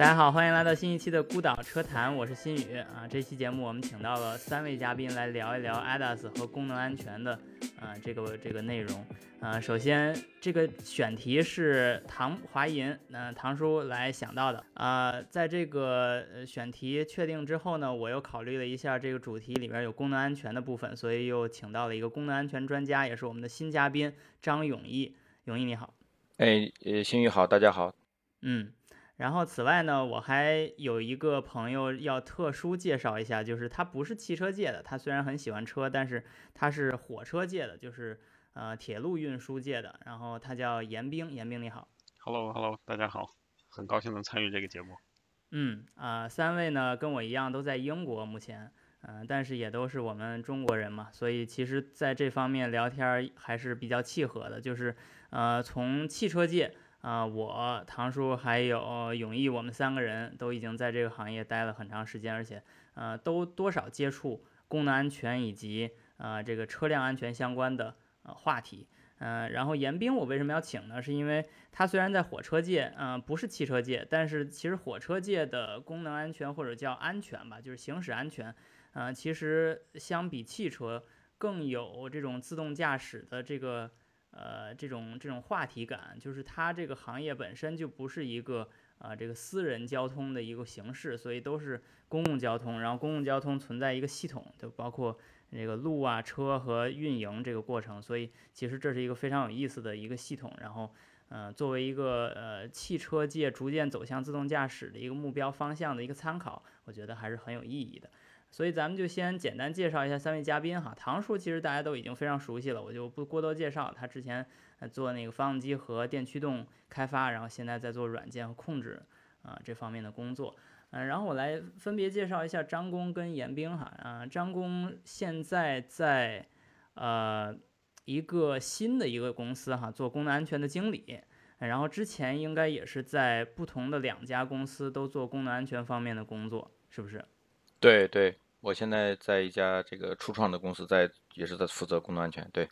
大家好，欢迎来到新一期的孤岛车谈，我是新宇啊。这期节目我们请到了三位嘉宾来聊一聊 ADAS 和功能安全的啊这个这个内容啊。首先，这个选题是唐华银，那唐叔来想到的啊。在这个选题确定之后呢，我又考虑了一下这个主题里边有功能安全的部分，所以又请到了一个功能安全专家，也是我们的新嘉宾张永毅。永毅你好，哎，呃，新宇好，大家好，嗯。然后此外呢，我还有一个朋友要特殊介绍一下，就是他不是汽车界的，他虽然很喜欢车，但是他是火车界的，就是呃铁路运输界的。然后他叫严冰，严冰你好。Hello，Hello，大家好，很高兴能参与这个节目。嗯啊，三位呢跟我一样都在英国目前，嗯，但是也都是我们中国人嘛，所以其实在这方面聊天还是比较契合的，就是呃从汽车界。啊，我唐叔还有永毅，我们三个人都已经在这个行业待了很长时间，而且，呃，都多少接触功能安全以及呃这个车辆安全相关的呃话题。嗯，然后严冰我为什么要请呢？是因为他虽然在火车界，嗯，不是汽车界，但是其实火车界的功能安全或者叫安全吧，就是行驶安全，嗯，其实相比汽车更有这种自动驾驶的这个。呃，这种这种话题感，就是它这个行业本身就不是一个啊这个私人交通的一个形式，所以都是公共交通。然后公共交通存在一个系统，就包括这个路啊、车和运营这个过程。所以其实这是一个非常有意思的一个系统。然后，呃，作为一个呃汽车界逐渐走向自动驾驶的一个目标方向的一个参考，我觉得还是很有意义的。所以咱们就先简单介绍一下三位嘉宾哈。唐叔其实大家都已经非常熟悉了，我就不过多介绍。他之前做那个发动机和电驱动开发，然后现在在做软件和控制啊这方面的工作。嗯，然后我来分别介绍一下张工跟严兵哈。啊，张工现在在呃一个新的一个公司哈做功能安全的经理，然后之前应该也是在不同的两家公司都做功能安全方面的工作，是不是？对对，我现在在一家这个初创的公司，在也是在负责功能安全。对，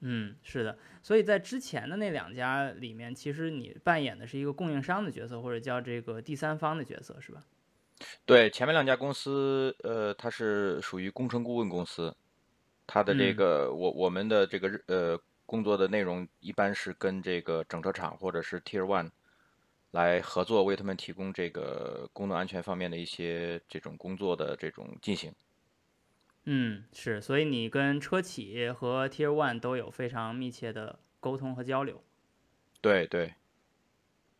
嗯，是的，所以在之前的那两家里面，其实你扮演的是一个供应商的角色，或者叫这个第三方的角色，是吧？对，前面两家公司，呃，它是属于工程顾问公司，它的这个我我们的这个呃工作的内容一般是跟这个整车厂或者是 Tier One。来合作为他们提供这个功能安全方面的一些这种工作的这种进行。嗯，是，所以你跟车企和 Tier One 都有非常密切的沟通和交流。对对。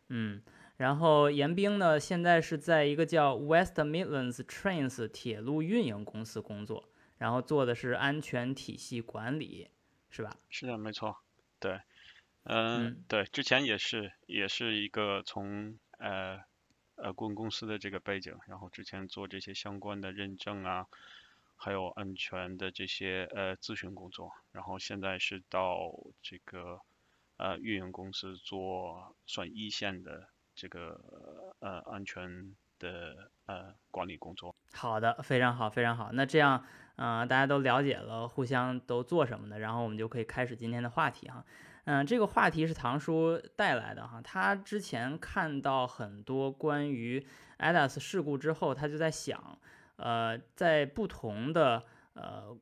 嗯，然后严兵呢，现在是在一个叫 West Midlands Trains 铁路运营公司工作，然后做的是安全体系管理，是吧？是的，没错，对。嗯，对，之前也是，也是一个从呃呃顾问公司的这个背景，然后之前做这些相关的认证啊，还有安全的这些呃咨询工作，然后现在是到这个呃运营公司做算一线的这个呃安全的呃管理工作。好的，非常好，非常好。那这样，嗯，大家都了解了互相都做什么的，然后我们就可以开始今天的话题哈。嗯，这个话题是唐叔带来的哈。他之前看到很多关于 ADAS 事故之后，他就在想，呃，在不同的呃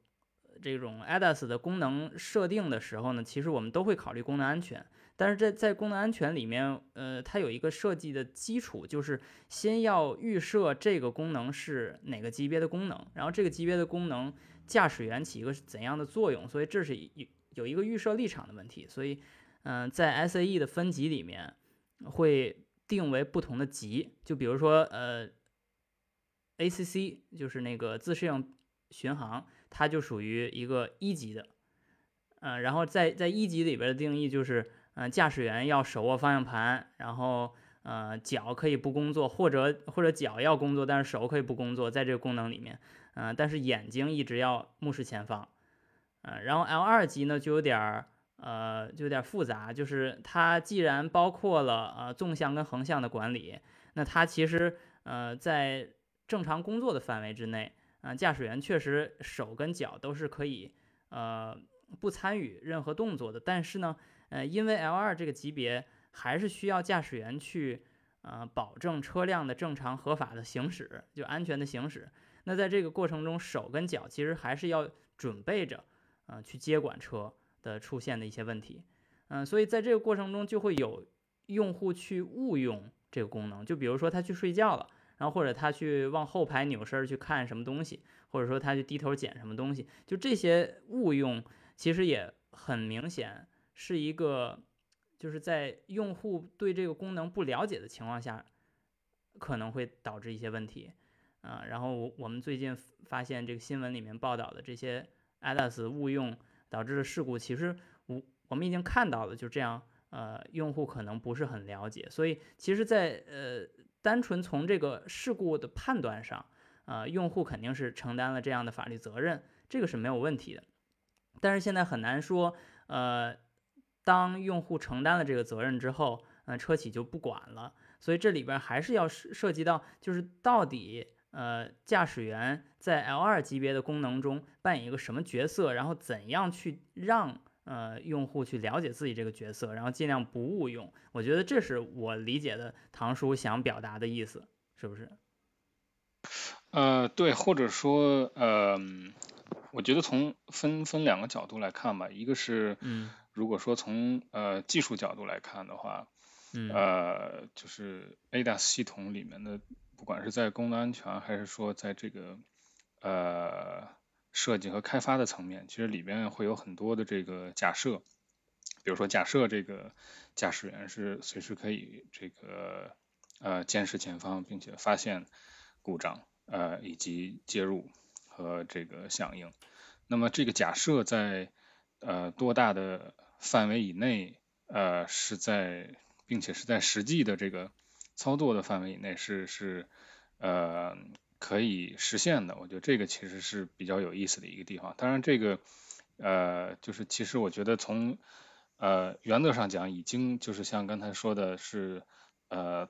这种 ADAS 的功能设定的时候呢，其实我们都会考虑功能安全。但是在在功能安全里面，呃，它有一个设计的基础，就是先要预设这个功能是哪个级别的功能，然后这个级别的功能驾驶员起一个怎样的作用。所以这是一。有一个预设立场的问题，所以，嗯，在 SAE 的分级里面会定为不同的级，就比如说，呃，ACC 就是那个自适应巡航，它就属于一个一级的，嗯，然后在在一级里边的定义就是，嗯，驾驶员要手握方向盘，然后，呃，脚可以不工作，或者或者脚要工作，但是手可以不工作，在这个功能里面，嗯，但是眼睛一直要目视前方。然后 L 二级呢就有点儿，呃，就有点复杂，就是它既然包括了呃纵向跟横向的管理，那它其实呃在正常工作的范围之内，嗯，驾驶员确实手跟脚都是可以呃不参与任何动作的。但是呢，呃，因为 L2 这个级别还是需要驾驶员去呃保证车辆的正常合法的行驶，就安全的行驶。那在这个过程中，手跟脚其实还是要准备着，呃，去接管车的出现的一些问题。嗯，所以在这个过程中就会有用户去误用这个功能，就比如说他去睡觉了。然后或者他去往后排扭身去看什么东西，或者说他去低头捡什么东西，就这些误用，其实也很明显是一个，就是在用户对这个功能不了解的情况下，可能会导致一些问题，啊，然后我们最近发现这个新闻里面报道的这些 ADAS 误用导致的事故，其实我我们已经看到了，就这样，呃，用户可能不是很了解，所以其实，在呃。单纯从这个事故的判断上，呃，用户肯定是承担了这样的法律责任，这个是没有问题的。但是现在很难说，呃，当用户承担了这个责任之后，呃，车企就不管了。所以这里边还是要涉涉及到，就是到底，呃，驾驶员在 L2 级别的功能中扮演一个什么角色，然后怎样去让。呃，用户去了解自己这个角色，然后尽量不误用。我觉得这是我理解的唐叔想表达的意思，是不是？呃，对，或者说，呃，我觉得从分分两个角度来看吧，一个是，嗯，如果说从呃技术角度来看的话，嗯，呃，就是 ADAS 系统里面的，不管是在功能安全，还是说在这个，呃。设计和开发的层面，其实里边会有很多的这个假设，比如说假设这个驾驶员是随时可以这个呃监视前方，并且发现故障呃以及介入和这个响应。那么这个假设在呃多大的范围以内呃是在，并且是在实际的这个操作的范围以内是是呃。可以实现的，我觉得这个其实是比较有意思的一个地方。当然，这个呃，就是其实我觉得从呃原则上讲，已经就是像刚才说的是呃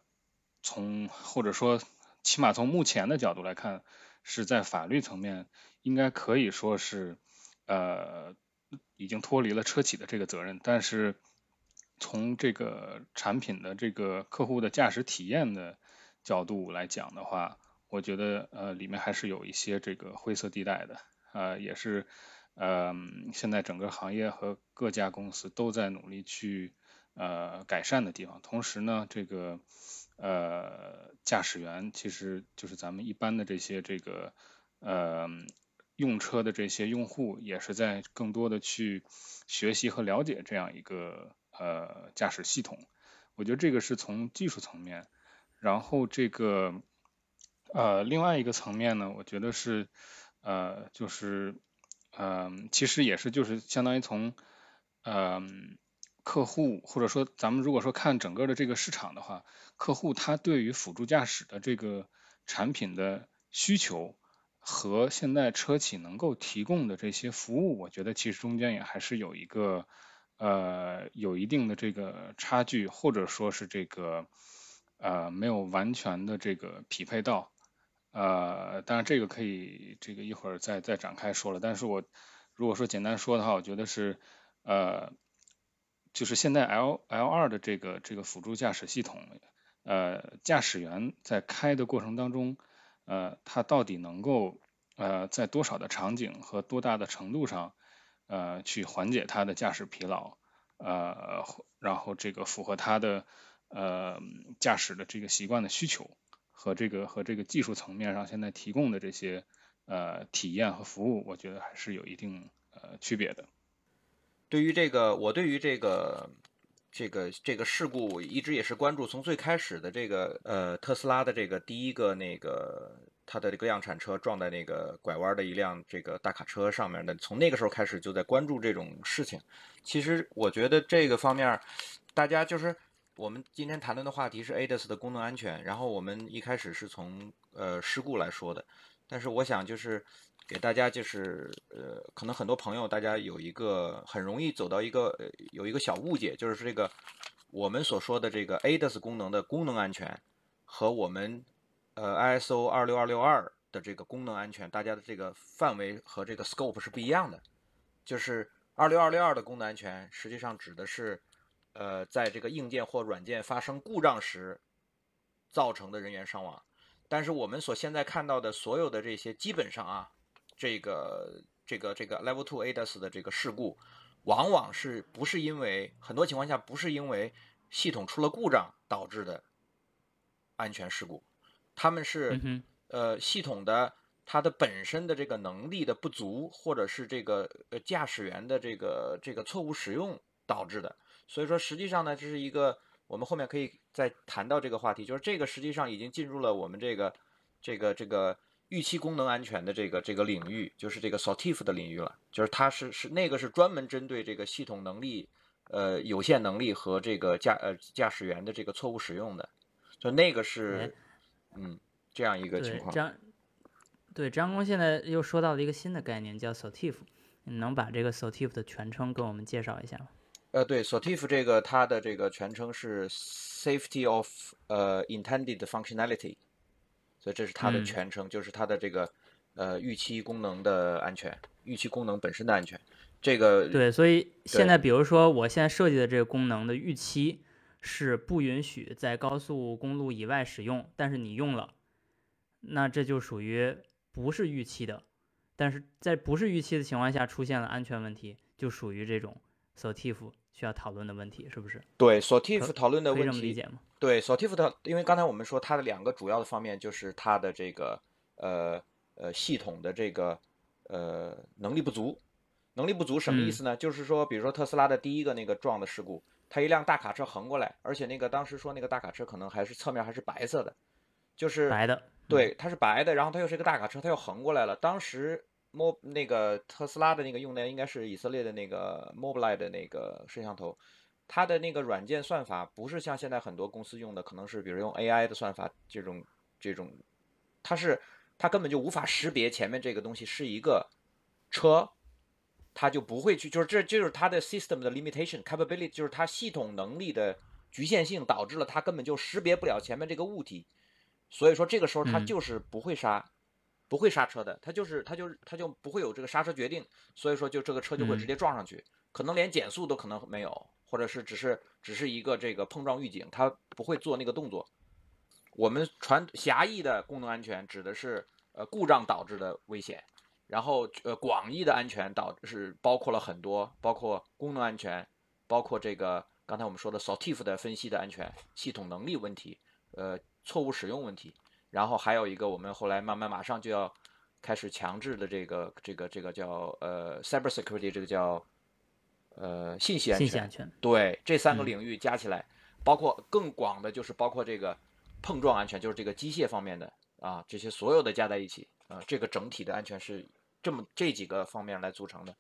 从或者说起码从目前的角度来看，是在法律层面应该可以说是呃已经脱离了车企的这个责任。但是从这个产品的这个客户的驾驶体验的角度来讲的话，我觉得呃里面还是有一些这个灰色地带的，呃也是呃现在整个行业和各家公司都在努力去呃改善的地方。同时呢，这个呃驾驶员其实就是咱们一般的这些这个呃用车的这些用户，也是在更多的去学习和了解这样一个呃驾驶系统。我觉得这个是从技术层面，然后这个。呃，另外一个层面呢，我觉得是，呃，就是，嗯，其实也是就是相当于从，嗯，客户或者说咱们如果说看整个的这个市场的话，客户他对于辅助驾驶的这个产品的需求和现在车企能够提供的这些服务，我觉得其实中间也还是有一个，呃，有一定的这个差距，或者说是这个，呃，没有完全的这个匹配到。呃，当然这个可以，这个一会儿再再展开说了。但是我如果说简单说的话，我觉得是呃，就是现在 L L 二的这个这个辅助驾驶系统，呃，驾驶员在开的过程当中，呃，他到底能够呃在多少的场景和多大的程度上呃去缓解他的驾驶疲劳，呃，然后这个符合他的呃驾驶的这个习惯的需求。和这个和这个技术层面上现在提供的这些呃体验和服务，我觉得还是有一定呃区别的。对于这个，我对于这个这个这个事故一直也是关注，从最开始的这个呃特斯拉的这个第一个那个它的这个量产车撞在那个拐弯的一辆这个大卡车上面的，从那个时候开始就在关注这种事情。其实我觉得这个方面大家就是。我们今天谈论的话题是 ADAS 的功能安全，然后我们一开始是从呃事故来说的，但是我想就是给大家就是呃，可能很多朋友大家有一个很容易走到一个呃有一个小误解，就是这个我们所说的这个 ADAS 功能的功能安全和我们呃 ISO 二六二六二的这个功能安全，大家的这个范围和这个 scope 是不一样的。就是二六二六二的功能安全，实际上指的是，呃，在这个硬件或软件发生故障时造成的人员伤亡。但是我们所现在看到的所有的这些，基本上啊，这个这个这个 Level Two ADAS 的这个事故，往往是不是因为很多情况下不是因为系统出了故障导致的安全事故，他们是呃系统的它的本身的这个能力的不足，或者是这个呃驾驶员的这个这个错误使用导致的。所以说实际上呢，这是一个。我们后面可以再谈到这个话题，就是这个实际上已经进入了我们这个这个这个预期功能安全的这个这个领域，就是这个 SOTIF 的领域了。就是它是是那个是专门针对这个系统能力呃有限能力和这个驾呃驾驶员的这个错误使用的，就那个是嗯这样一个情况。张对张工现在又说到了一个新的概念叫 SOTIF，你能把这个 SOTIF 的全称跟我们介绍一下吗？呃，对，SOTIF 这个它的这个全称是 Safety of 呃 Intended Functionality，所以这是它的全称，就是它的这个呃预期功能的安全，预期功能本身的安全。这个对，所以现在比如说我现在设计的这个功能的预期是不允许在高速公路以外使用，但是你用了，那这就属于不是预期的，但是在不是预期的情况下出现了安全问题，就属于这种 SOTIF。需要讨论的问题是不是？对，SOTIF 讨论的问题，理解吗？对，SOTIF 的，因为刚才我们说它的两个主要的方面就是它的这个呃呃系统的这个呃能力不足，能力不足什么意思呢？就是说，比如说特斯拉的第一个那个撞的事故，它一辆大卡车横过来，而且那个当时说那个大卡车可能还是侧面还是白色的，就是白的，对，它是白的，然后它又是一个大卡车，它又横过来了，当时。摸那个特斯拉的那个用的应该是以色列的那个 Mobileye 的那个摄像头，它的那个软件算法不是像现在很多公司用的，可能是比如用 AI 的算法这种这种，它是它根本就无法识别前面这个东西是一个车，它就不会去，就是这就是它的 system 的 limitation capability，就是它系统能力的局限性导致了它根本就识别不了前面这个物体，所以说这个时候它就是不会刹。不会刹车的，它就是它就是它就不会有这个刹车决定，所以说就这个车就会直接撞上去，可能连减速都可能没有，或者是只是只是一个这个碰撞预警，它不会做那个动作。我们传狭义的功能安全指的是呃故障导致的危险，然后呃广义的安全导是包括了很多，包括功能安全，包括这个刚才我们说的 SOTIF 的分析的安全系统能力问题，呃错误使用问题。然后还有一个，我们后来慢慢马上就要开始强制的这个这个这个叫呃 cyber security，这个叫呃信息安全。信息安全对，这三个领域加起来，包括更广的，就是包括这个碰撞安全，就是这个机械方面的啊，这些所有的加在一起啊，这个整体的安全是这么这几个方面来组成的。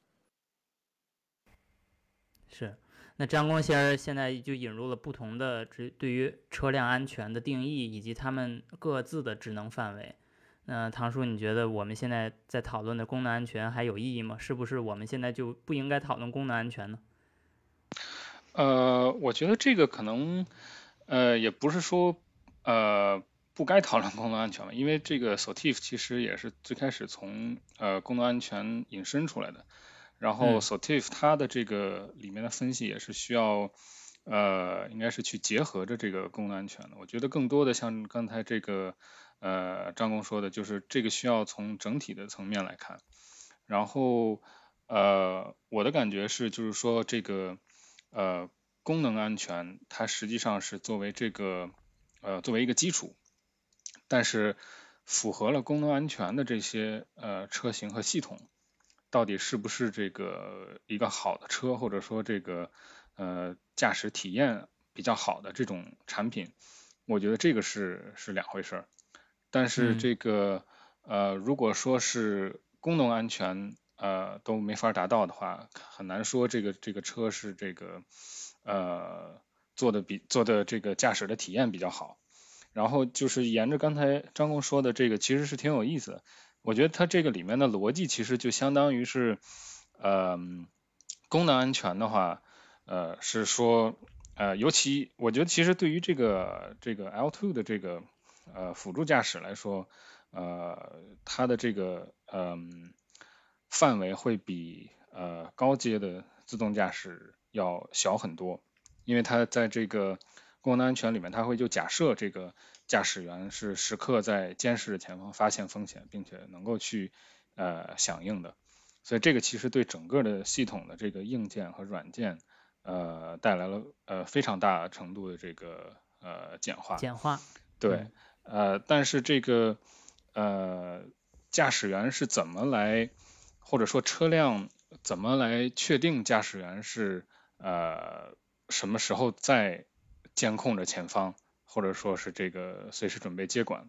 是。那张光先生现在就引入了不同的这对于车辆安全的定义，以及他们各自的职能范围。那唐叔，你觉得我们现在在讨论的功能安全还有意义吗？是不是我们现在就不应该讨论功能安全呢？呃，我觉得这个可能，呃，也不是说呃不该讨论功能安全因为这个 SOTIF 其实也是最开始从呃功能安全引申出来的。然后 SOTIF 它的这个里面的分析也是需要，呃，应该是去结合着这个功能安全的。我觉得更多的像刚才这个，呃，张工说的，就是这个需要从整体的层面来看。然后，呃，我的感觉是，就是说这个，呃，功能安全它实际上是作为这个，呃，作为一个基础，但是符合了功能安全的这些呃车型和系统。到底是不是这个一个好的车，或者说这个呃驾驶体验比较好的这种产品，我觉得这个是是两回事儿。但是这个呃如果说是功能安全呃都没法达到的话，很难说这个这个车是这个呃做的比做的这个驾驶的体验比较好。然后就是沿着刚才张工说的这个，其实是挺有意思的。我觉得它这个里面的逻辑其实就相当于是，呃，功能安全的话，呃，是说，呃，尤其我觉得其实对于这个这个 L2 的这个呃辅助驾驶来说，呃，它的这个嗯范围会比呃高阶的自动驾驶要小很多，因为它在这个公共安全里面，它会就假设这个驾驶员是时刻在监视着前方，发现风险，并且能够去呃响应的，所以这个其实对整个的系统的这个硬件和软件呃带来了呃非常大程度的这个呃简化。简化。对，呃，但是这个呃驾驶员是怎么来，或者说车辆怎么来确定驾驶员是呃什么时候在监控着前方，或者说是这个随时准备接管？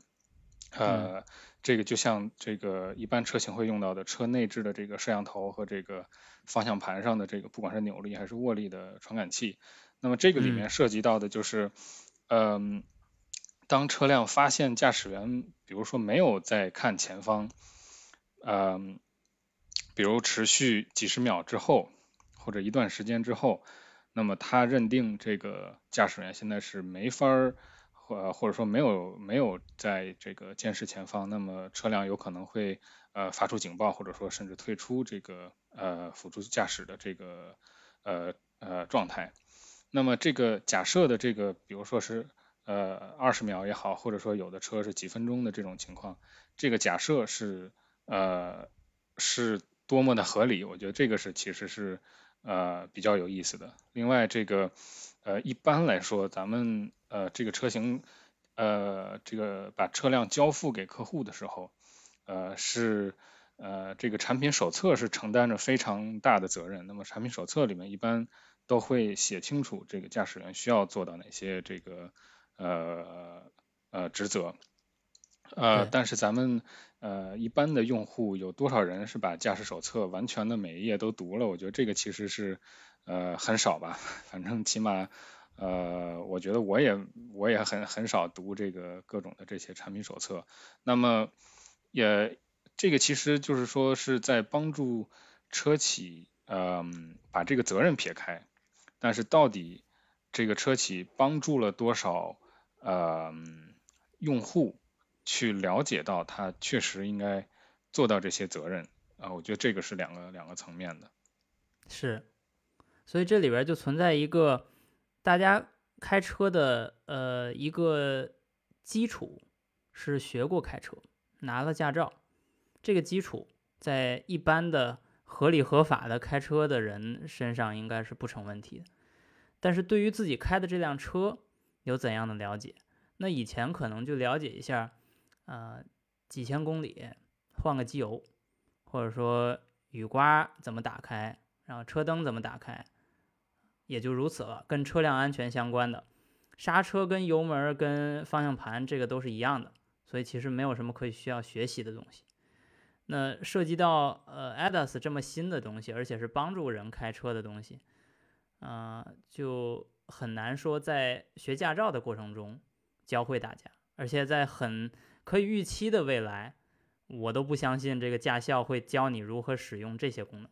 呃，这个就像这个一般车型会用到的车内置的这个摄像头和这个方向盘上的这个不管是扭力还是握力的传感器，那么这个里面涉及到的就是嗯。当车辆发现驾驶员，比如说没有在看前方，嗯，比如持续几十秒之后，或者一段时间之后，那么他认定这个驾驶员现在是没法儿，或或者说没有没有在这个监视前方，那么车辆有可能会呃发出警报，或者说甚至退出这个呃辅助驾驶的这个呃呃状态。那么这个假设的这个，比如说是。呃，二十秒也好，或者说有的车是几分钟的这种情况，这个假设是呃是多么的合理，我觉得这个是其实是呃比较有意思的。另外，这个呃一般来说，咱们呃这个车型呃这个把车辆交付给客户的时候，呃是呃这个产品手册是承担着非常大的责任。那么产品手册里面一般都会写清楚这个驾驶员需要做到哪些这个。呃呃职责，呃，但是咱们呃一般的用户有多少人是把驾驶手册完全的每一页都读了？我觉得这个其实是呃很少吧，反正起码呃我觉得我也我也很很少读这个各种的这些产品手册。那么也这个其实就是说是在帮助车企嗯把这个责任撇开，但是到底这个车企帮助了多少？呃，用户去了解到他确实应该做到这些责任啊，我觉得这个是两个两个层面的。是，所以这里边就存在一个大家开车的呃一个基础是学过开车，拿了驾照，这个基础在一般的合理合法的开车的人身上应该是不成问题的，但是对于自己开的这辆车。有怎样的了解？那以前可能就了解一下，呃，几千公里换个机油，或者说雨刮怎么打开，然后车灯怎么打开，也就如此了。跟车辆安全相关的，刹车跟油门跟方向盘这个都是一样的，所以其实没有什么可以需要学习的东西。那涉及到呃 ADAS 这么新的东西，而且是帮助人开车的东西，啊，就。很难说在学驾照的过程中教会大家，而且在很可以预期的未来，我都不相信这个驾校会教你如何使用这些功能。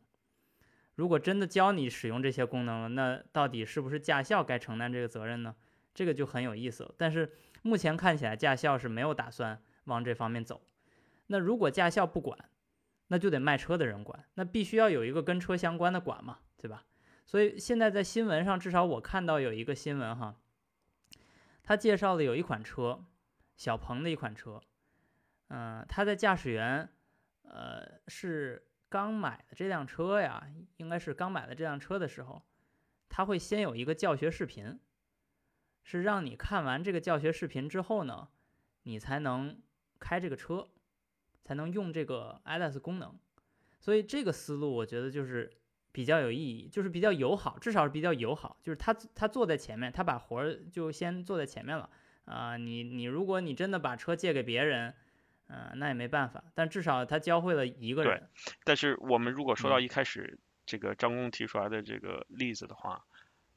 如果真的教你使用这些功能了，那到底是不是驾校该承担这个责任呢？这个就很有意思了。但是目前看起来，驾校是没有打算往这方面走。那如果驾校不管，那就得卖车的人管，那必须要有一个跟车相关的管嘛，对吧？所以现在在新闻上，至少我看到有一个新闻哈，他介绍了有一款车，小鹏的一款车，嗯，他的驾驶员，呃，是刚买的这辆车呀，应该是刚买的这辆车的时候，他会先有一个教学视频，是让你看完这个教学视频之后呢，你才能开这个车，才能用这个 ADAS 功能，所以这个思路我觉得就是。比较有意义，就是比较友好，至少是比较友好。就是他他坐在前面，他把活儿就先坐在前面了啊。你你如果你真的把车借给别人，嗯，那也没办法。但至少他教会了一个人。对。但是我们如果说到一开始这个张工提出来的这个例子的话，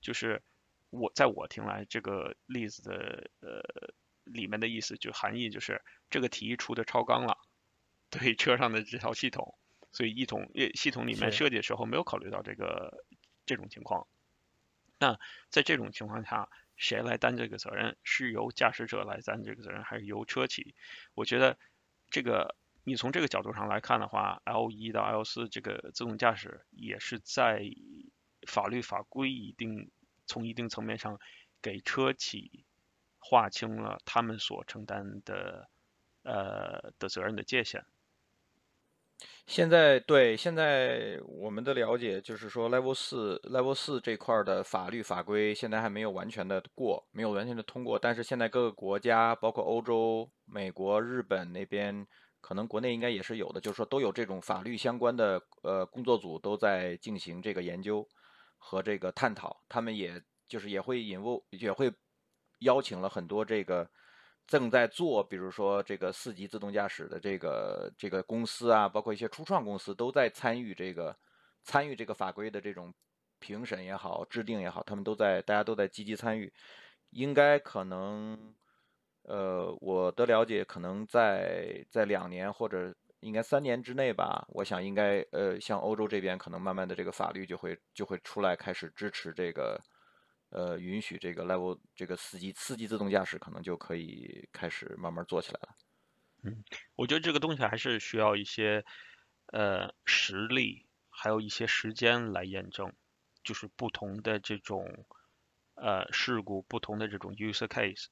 就是我在我听来，这个例子的呃里面的意思就含义就是这个题出的超纲了，对车上的这套系统。所以，一统系系统里面设计的时候没有考虑到这个这种情况。那在这种情况下，谁来担这个责任？是由驾驶者来担这个责任，还是由车企？我觉得这个你从这个角度上来看的话，L 一到 L 四这个自动驾驶也是在法律法规一定从一定层面上给车企划清了他们所承担的呃的责任的界限。现在对现在我们的了解就是说，Level 四 Level 四这块的法律法规现在还没有完全的过，没有完全的通过。但是现在各个国家，包括欧洲、美国、日本那边，可能国内应该也是有的，就是说都有这种法律相关的呃工作组都在进行这个研究和这个探讨。他们也就是也会引入，也会邀请了很多这个。正在做，比如说这个四级自动驾驶的这个这个公司啊，包括一些初创公司都在参与这个参与这个法规的这种评审也好、制定也好，他们都在大家都在积极参与。应该可能，呃，我的了解可能在在两年或者应该三年之内吧。我想应该呃，像欧洲这边可能慢慢的这个法律就会就会出来开始支持这个。呃，允许这个 level 这个四级四级自动驾驶可能就可以开始慢慢做起来了。嗯，我觉得这个东西还是需要一些呃实力，还有一些时间来验证，就是不同的这种呃事故，不同的这种 user case，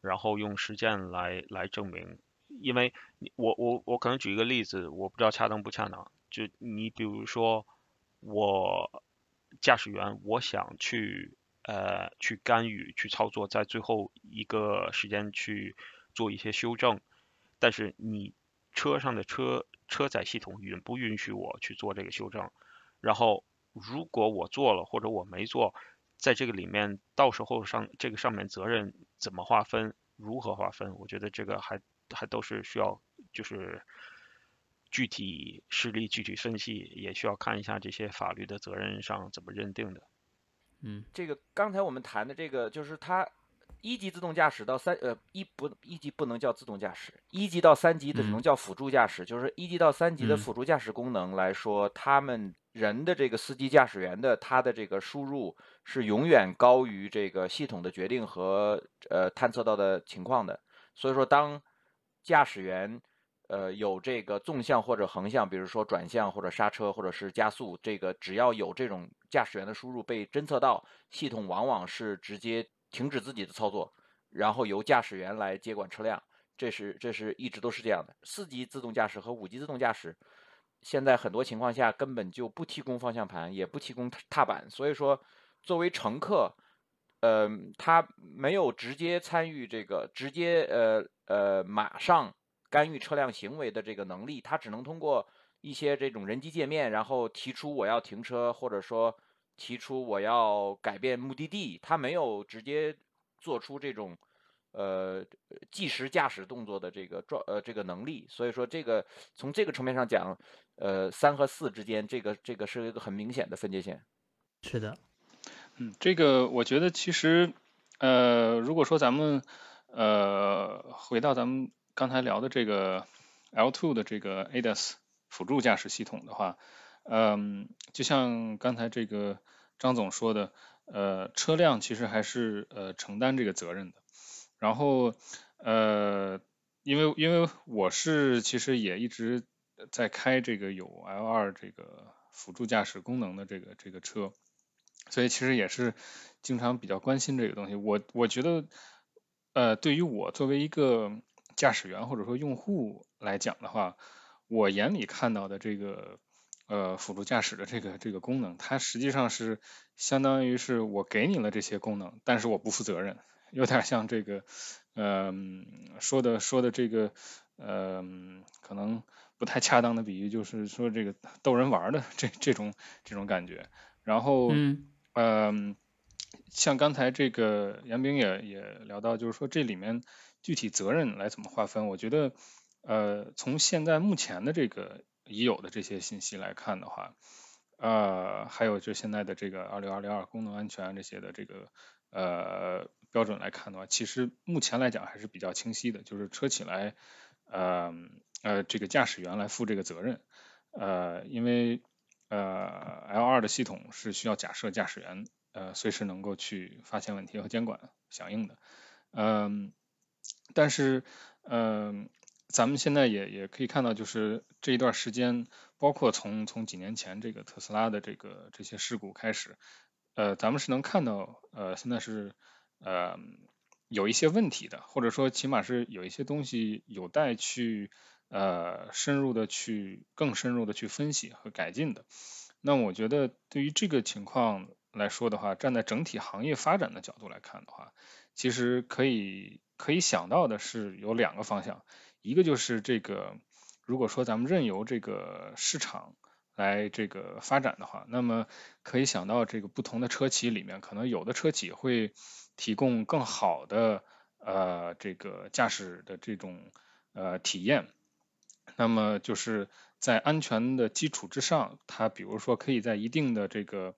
然后用实践来来证明。因为我我我可能举一个例子，我不知道恰当不恰当，就你比如说我驾驶员，我想去。呃，去干预、去操作，在最后一个时间去做一些修正，但是你车上的车车载系统允不允许我去做这个修正？然后如果我做了或者我没做，在这个里面到时候上这个上面责任怎么划分、如何划分？我觉得这个还还都是需要就是具体事例具体分析，也需要看一下这些法律的责任上怎么认定的。嗯，这个刚才我们谈的这个，就是它一级自动驾驶到三呃一不一级不能叫自动驾驶，一级到三级的只能叫辅助驾驶，就是一级到三级的辅助驾驶功能来说，他们人的这个司机驾驶员的他的这个输入是永远高于这个系统的决定和呃探测到的情况的，所以说当驾驶员。呃，有这个纵向或者横向，比如说转向或者刹车或者是加速，这个只要有这种驾驶员的输入被侦测到，系统往往是直接停止自己的操作，然后由驾驶员来接管车辆。这是这是一直都是这样的。四级自动驾驶和五级自动驾驶，现在很多情况下根本就不提供方向盘，也不提供踏板，所以说作为乘客，呃，他没有直接参与这个，直接呃呃马上。干预车辆行为的这个能力，它只能通过一些这种人机界面，然后提出我要停车，或者说提出我要改变目的地，它没有直接做出这种呃计时驾驶动作的这个状呃这个能力。所以说，这个从这个层面上讲，呃，三和四之间，这个这个是一个很明显的分界线。是的，嗯，这个我觉得其实呃，如果说咱们呃回到咱们。刚才聊的这个 L2 的这个 ADAS 辅助驾驶系统的话，嗯，就像刚才这个张总说的，呃，车辆其实还是呃承担这个责任的。然后呃，因为因为我是其实也一直在开这个有 L2 这个辅助驾驶功能的这个这个车，所以其实也是经常比较关心这个东西。我我觉得呃，对于我作为一个驾驶员或者说用户来讲的话，我眼里看到的这个呃辅助驾驶的这个这个功能，它实际上是相当于是我给你了这些功能，但是我不负责任，有点像这个嗯说的说的这个嗯可能不太恰当的比喻，就是说这个逗人玩的这这种这种感觉。然后嗯像刚才这个杨冰也也聊到，就是说这里面。具体责任来怎么划分？我觉得，呃，从现在目前的这个已有的这些信息来看的话，呃，还有就现在的这个二六二零二功能安全这些的这个呃标准来看的话，其实目前来讲还是比较清晰的，就是车企来，呃呃，这个驾驶员来负这个责任，呃，因为呃 L 二的系统是需要假设驾驶员呃随时能够去发现问题和监管响应的，嗯。但是，嗯，咱们现在也也可以看到，就是这一段时间，包括从从几年前这个特斯拉的这个这些事故开始，呃，咱们是能看到，呃，现在是呃有一些问题的，或者说起码是有一些东西有待去呃深入的去更深入的去分析和改进的。那我觉得对于这个情况来说的话，站在整体行业发展的角度来看的话，其实可以可以想到的是有两个方向。一个就是这个，如果说咱们任由这个市场来这个发展的话，那么可以想到这个不同的车企里面，可能有的车企会提供更好的呃这个驾驶的这种呃体验，那么就是在安全的基础之上，它比如说可以在一定的这个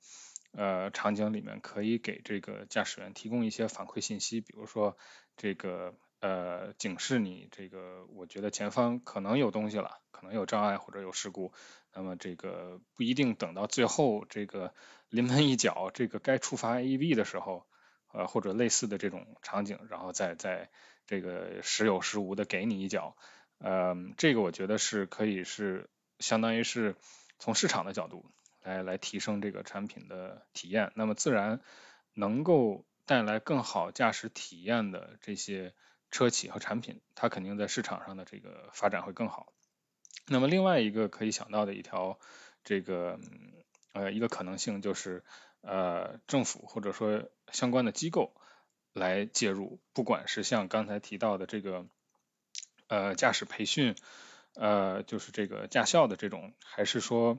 呃场景里面，可以给这个驾驶员提供一些反馈信息，比如说这个。呃，警示你这个，我觉得前方可能有东西了，可能有障碍或者有事故，那么这个不一定等到最后这个 临门一脚，这个该触发 AEB 的时候，呃或者类似的这种场景，然后再再这个时有时无的给你一脚，呃，这个我觉得是可以是相当于是从市场的角度来来提升这个产品的体验，那么自然能够带来更好驾驶体验的这些。车企和产品，它肯定在市场上的这个发展会更好。那么另外一个可以想到的一条这个呃一个可能性就是呃政府或者说相关的机构来介入，不管是像刚才提到的这个呃驾驶培训呃就是这个驾校的这种，还是说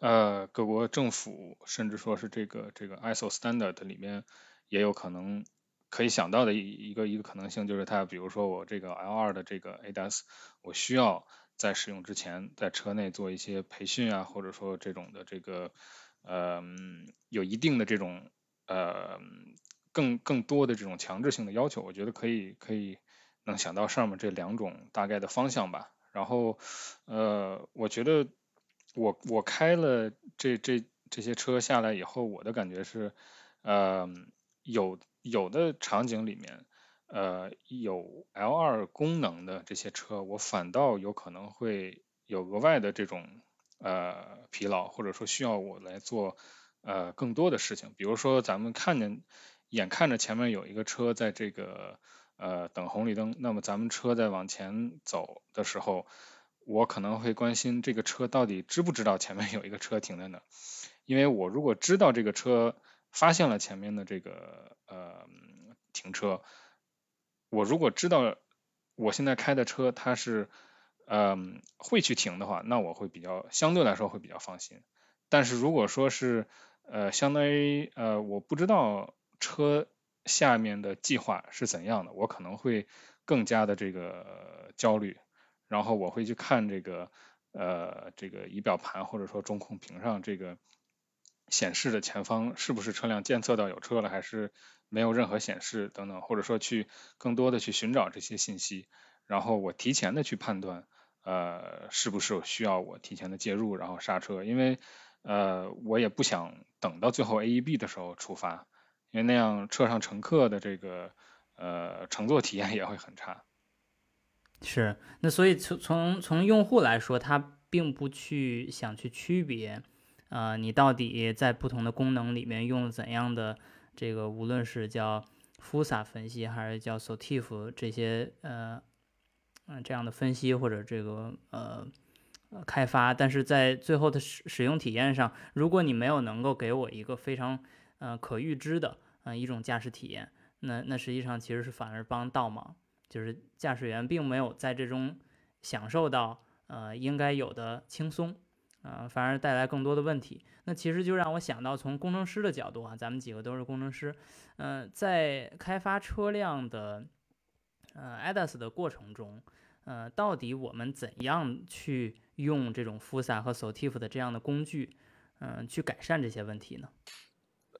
呃各国政府甚至说是这个这个 ISO standard 里面也有可能。可以想到的一一个一个可能性就是，它比如说我这个 L2 的这个 ADAS，我需要在使用之前在车内做一些培训啊，或者说这种的这个呃有一定的这种呃更更多的这种强制性的要求，我觉得可以可以能想到上面这两种大概的方向吧。然后呃我觉得我我开了这这这些车下来以后，我的感觉是呃有。有的场景里面，呃，有 L 二功能的这些车，我反倒有可能会有额外的这种呃疲劳，或者说需要我来做呃更多的事情。比如说，咱们看见眼看着前面有一个车在这个呃等红绿灯，那么咱们车在往前走的时候，我可能会关心这个车到底知不知道前面有一个车停在那，因为我如果知道这个车。发现了前面的这个呃停车，我如果知道我现在开的车它是嗯会去停的话，那我会比较相对来说会比较放心。但是如果说是呃相当于呃我不知道车下面的计划是怎样的，我可能会更加的这个焦虑，然后我会去看这个呃这个仪表盘或者说中控屏上这个。显示的前方是不是车辆监测到有车了，还是没有任何显示等等，或者说去更多的去寻找这些信息，然后我提前的去判断，呃，是不是需要我提前的介入，然后刹车，因为呃，我也不想等到最后 AEB 的时候出发，因为那样车上乘客的这个呃乘坐体验也会很差。是，那所以从从从用户来说，他并不去想去区别。呃，你到底在不同的功能里面用了怎样的这个，无论是叫 FUSA 分析，还是叫 SOTIF 这些呃嗯这样的分析或者这个呃开发，但是在最后的使使用体验上，如果你没有能够给我一个非常呃可预知的嗯一种驾驶体验，那那实际上其实是反而帮倒忙，就是驾驶员并没有在这中享受到呃应该有的轻松。啊，反而带来更多的问题。那其实就让我想到，从工程师的角度啊，咱们几个都是工程师，嗯，在开发车辆的呃 ADAS 的过程中，呃，到底我们怎样去用这种 FUSA 和 SOTIF 的这样的工具，嗯，去改善这些问题呢？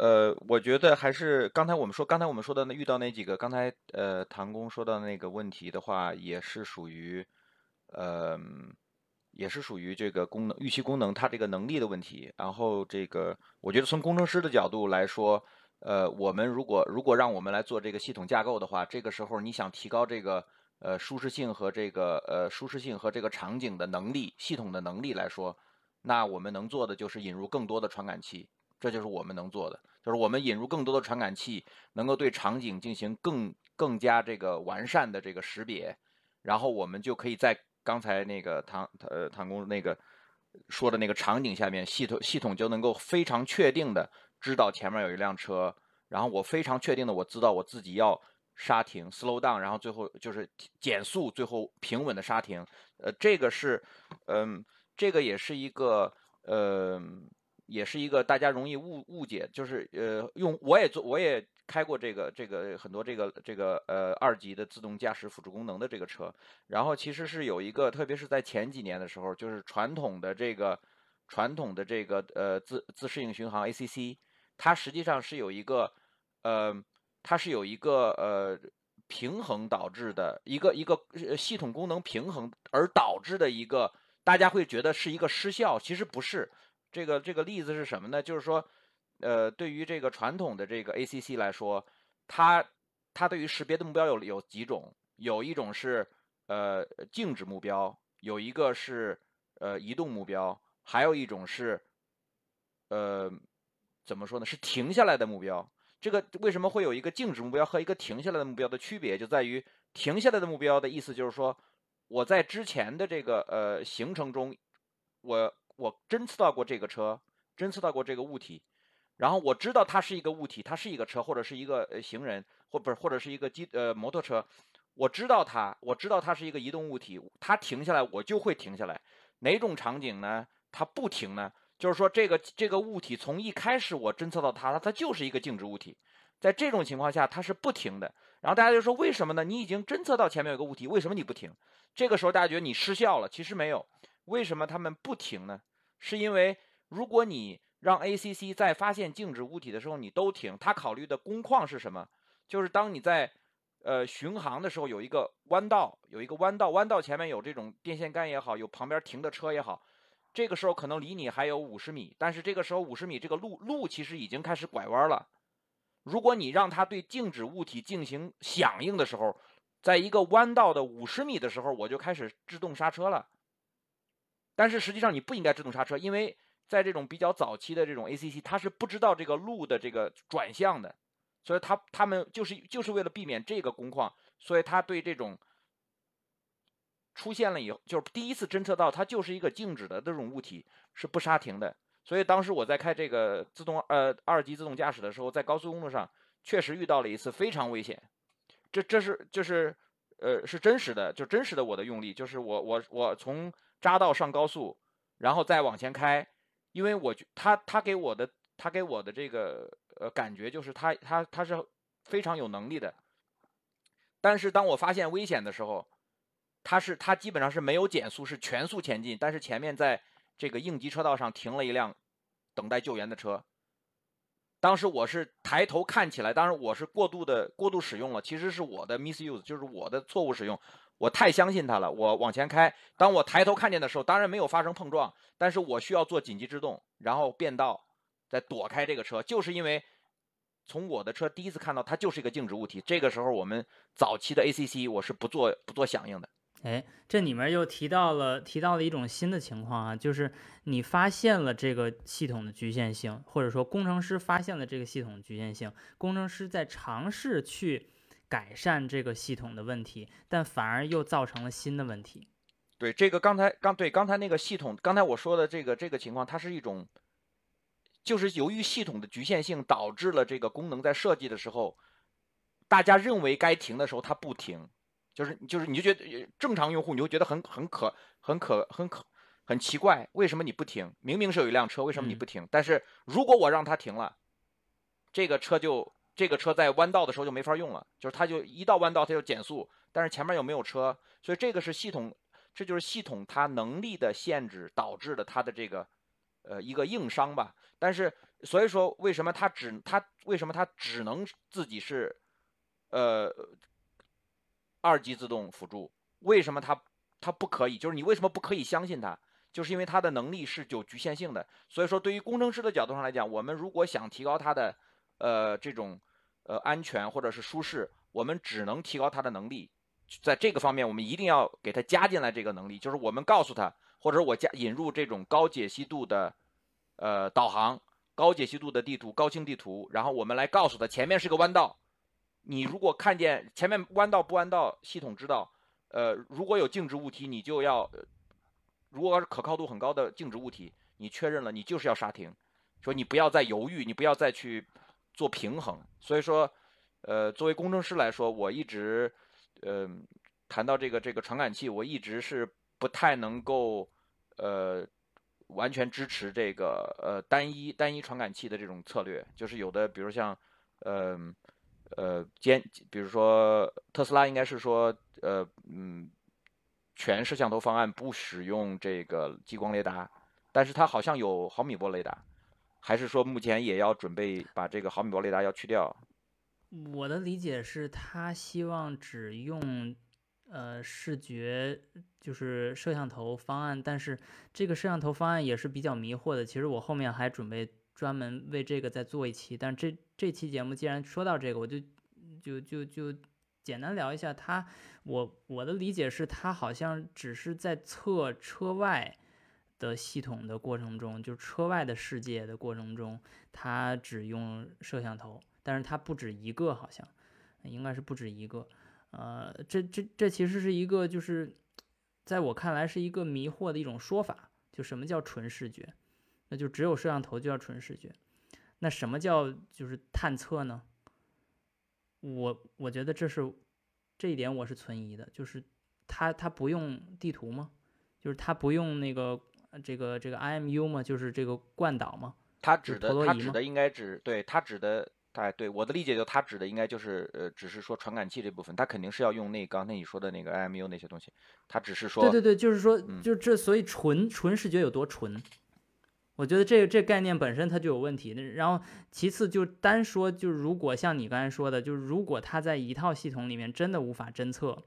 呃，我觉得还是刚才我们说，刚才我们说的那遇到那几个，刚才呃唐工说到那个问题的话，也是属于呃。也是属于这个功能预期功能它这个能力的问题。然后这个，我觉得从工程师的角度来说，呃，我们如果如果让我们来做这个系统架构的话，这个时候你想提高这个呃舒适性和这个呃舒适性和这个场景的能力、系统的能力来说，那我们能做的就是引入更多的传感器，这就是我们能做的，就是我们引入更多的传感器，能够对场景进行更更加这个完善的这个识别，然后我们就可以在刚才那个唐呃唐工那个说的那个场景下面，系统系统就能够非常确定的知道前面有一辆车，然后我非常确定的我知道我自己要刹停 slow down，然后最后就是减速，最后平稳的刹停，呃，这个是嗯。这个也是一个，呃，也是一个大家容易误误解，就是呃，用我也做，我也开过这个这个很多这个这个呃二级的自动驾驶辅助功能的这个车，然后其实是有一个，特别是在前几年的时候，就是传统的这个传统的这个呃自自适应巡航 ACC，它实际上是有一个呃，它是有一个呃平衡导致的一个一个系统功能平衡而导致的一个。大家会觉得是一个失效，其实不是。这个这个例子是什么呢？就是说，呃，对于这个传统的这个 ACC 来说，它它对于识别的目标有有几种，有一种是呃静止目标，有一个是呃移动目标，还有一种是呃怎么说呢？是停下来的目标。这个为什么会有一个静止目标和一个停下来的目标的区别？就在于停下来的目标的意思就是说。我在之前的这个呃行程中，我我侦测到过这个车，侦测到过这个物体，然后我知道它是一个物体，它是一个车或者是一个呃行人或不是或者是一个机呃摩托车，我知道它，我知道它是一个移动物体，它停下来我就会停下来。哪种场景呢？它不停呢？就是说这个这个物体从一开始我侦测到它，它就是一个静止物体，在这种情况下它是不停的。然后大家就说为什么呢？你已经侦测到前面有个物体，为什么你不停？这个时候大家觉得你失效了，其实没有。为什么他们不停呢？是因为如果你让 ACC 在发现静止物体的时候你都停，它考虑的工况是什么？就是当你在呃巡航的时候有一个弯道，有一个弯道，弯道前面有这种电线杆也好，有旁边停的车也好，这个时候可能离你还有五十米，但是这个时候五十米这个路路其实已经开始拐弯了。如果你让它对静止物体进行响应的时候，在一个弯道的五十米的时候，我就开始制动刹车了。但是实际上你不应该制动刹车，因为在这种比较早期的这种 ACC，它是不知道这个路的这个转向的，所以它他们就是就是为了避免这个工况，所以它对这种出现了以后，就是第一次侦测到它就是一个静止的这种物体是不刹停的。所以当时我在开这个自动呃二级自动驾驶的时候，在高速公路上确实遇到了一次非常危险。这这是就是，呃，是真实的，就真实的我的用力，就是我我我从匝道上高速，然后再往前开，因为我他他给我的他给我的这个呃感觉就是他他他是非常有能力的，但是当我发现危险的时候，他是他基本上是没有减速，是全速前进，但是前面在这个应急车道上停了一辆等待救援的车。当时我是抬头看起来，当时我是过度的过度使用了，其实是我的 misuse，就是我的错误使用。我太相信它了，我往前开。当我抬头看见的时候，当然没有发生碰撞，但是我需要做紧急制动，然后变道，再躲开这个车，就是因为从我的车第一次看到它就是一个静止物体。这个时候我们早期的 ACC 我是不做不做响应的。哎，这里面又提到了提到了一种新的情况啊，就是你发现了这个系统的局限性，或者说工程师发现了这个系统局限性，工程师在尝试去改善这个系统的问题，但反而又造成了新的问题。对，这个刚才刚对刚才那个系统，刚才我说的这个这个情况，它是一种，就是由于系统的局限性导致了这个功能在设计的时候，大家认为该停的时候它不停。就是就是，你就觉得正常用户，你就觉得很很可很可很可很奇怪，为什么你不停？明明是有一辆车，为什么你不停？但是如果我让它停了，这个车就这个车在弯道的时候就没法用了，就是它就一到弯道它就减速，但是前面又没有车，所以这个是系统，这就是系统它能力的限制导致的它的这个呃一个硬伤吧。但是所以说为什么它只它为什么它只能自己是呃？二级自动辅助为什么它它不可以？就是你为什么不可以相信它？就是因为它的能力是有局限性的。所以说，对于工程师的角度上来讲，我们如果想提高它的呃这种呃安全或者是舒适，我们只能提高它的能力，在这个方面，我们一定要给他加进来这个能力，就是我们告诉他，或者我加引入这种高解析度的呃导航、高解析度的地图、高清地图，然后我们来告诉他前面是个弯道，你如果看见前面弯道不弯道，系统知道，呃，如果有静止物体，你就要，如果是可靠度很高的静止物体，你确认了，你就是要刹停，说你不要再犹豫，你不要再去做平衡，所以说。呃，作为工程师来说，我一直，呃，谈到这个这个传感器，我一直是不太能够，呃，完全支持这个呃单一单一传感器的这种策略。就是有的，比如像，呃，呃，兼，比如说特斯拉应该是说，呃，嗯，全摄像头方案不使用这个激光雷达，但是它好像有毫米波雷达，还是说目前也要准备把这个毫米波雷达要去掉？我的理解是他希望只用，呃，视觉就是摄像头方案，但是这个摄像头方案也是比较迷惑的。其实我后面还准备专门为这个再做一期，但这这期节目既然说到这个，我就就就就简单聊一下他。我我的理解是他好像只是在测车外的系统的过程中，就车外的世界的过程中，它只用摄像头。但是它不止一个，好像应该是不止一个。呃，这这这其实是一个，就是在我看来是一个迷惑的一种说法。就什么叫纯视觉？那就只有摄像头就叫纯视觉。那什么叫就是探测呢？我我觉得这是这一点我是存疑的。就是它它不用地图吗？就是它不用那个这个这个 IMU 嘛？就是这个惯导嘛？它指的它指的应该指对它指的。哎，对我的理解，就它指的应该就是呃，只是说传感器这部分，它肯定是要用那刚才你说的那个 IMU 那些东西，它只是说，对对对，就是说，就这，所以纯纯视觉有多纯？我觉得这这概念本身它就有问题。然后其次就单说，就如果像你刚才说的，就是如果它在一套系统里面真的无法侦测，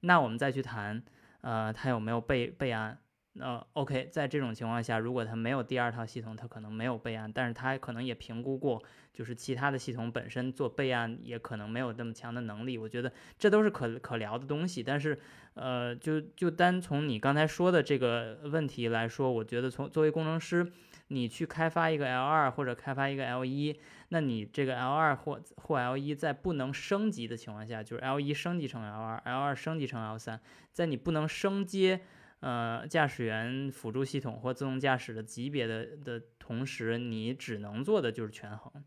那我们再去谈，呃，它有没有备备案？呃，OK，在这种情况下，如果它没有第二套系统，它可能没有备案，但是它可能也评估过，就是其他的系统本身做备案也可能没有那么强的能力。我觉得这都是可可聊的东西。但是，呃，就就单从你刚才说的这个问题来说，我觉得从作为工程师，你去开发一个 L 二或者开发一个 L 一，那你这个 L 二或或 L 一在不能升级的情况下，就是 L 一升级成 L 二，L 二升级成 L 三，在你不能升阶。呃，驾驶员辅助系统或自动驾驶的级别的的同时，你只能做的就是权衡，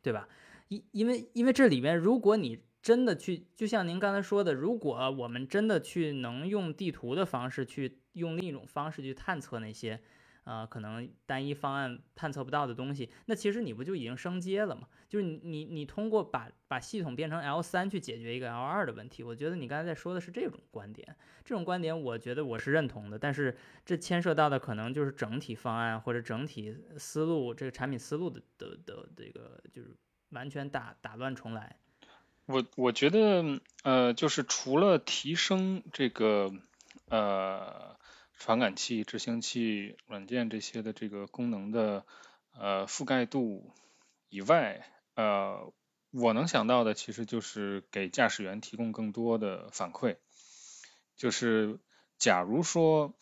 对吧？因因为因为这里面，如果你真的去，就像您刚才说的，如果我们真的去能用地图的方式去用另一种方式去探测那些。啊，可能单一方案探测不到的东西，那其实你不就已经升阶了吗？就是你你你通过把把系统变成 L 三去解决一个 L 二的问题，我觉得你刚才在说的是这种观点，这种观点我觉得我是认同的，但是这牵涉到的可能就是整体方案或者整体思路，这个产品思路的的的这个就是完全打打乱重来。我我觉得呃，就是除了提升这个呃。传感器、执行器、软件这些的这个功能的呃覆盖度以外，呃，我能想到的其实就是给驾驶员提供更多的反馈。就是假如说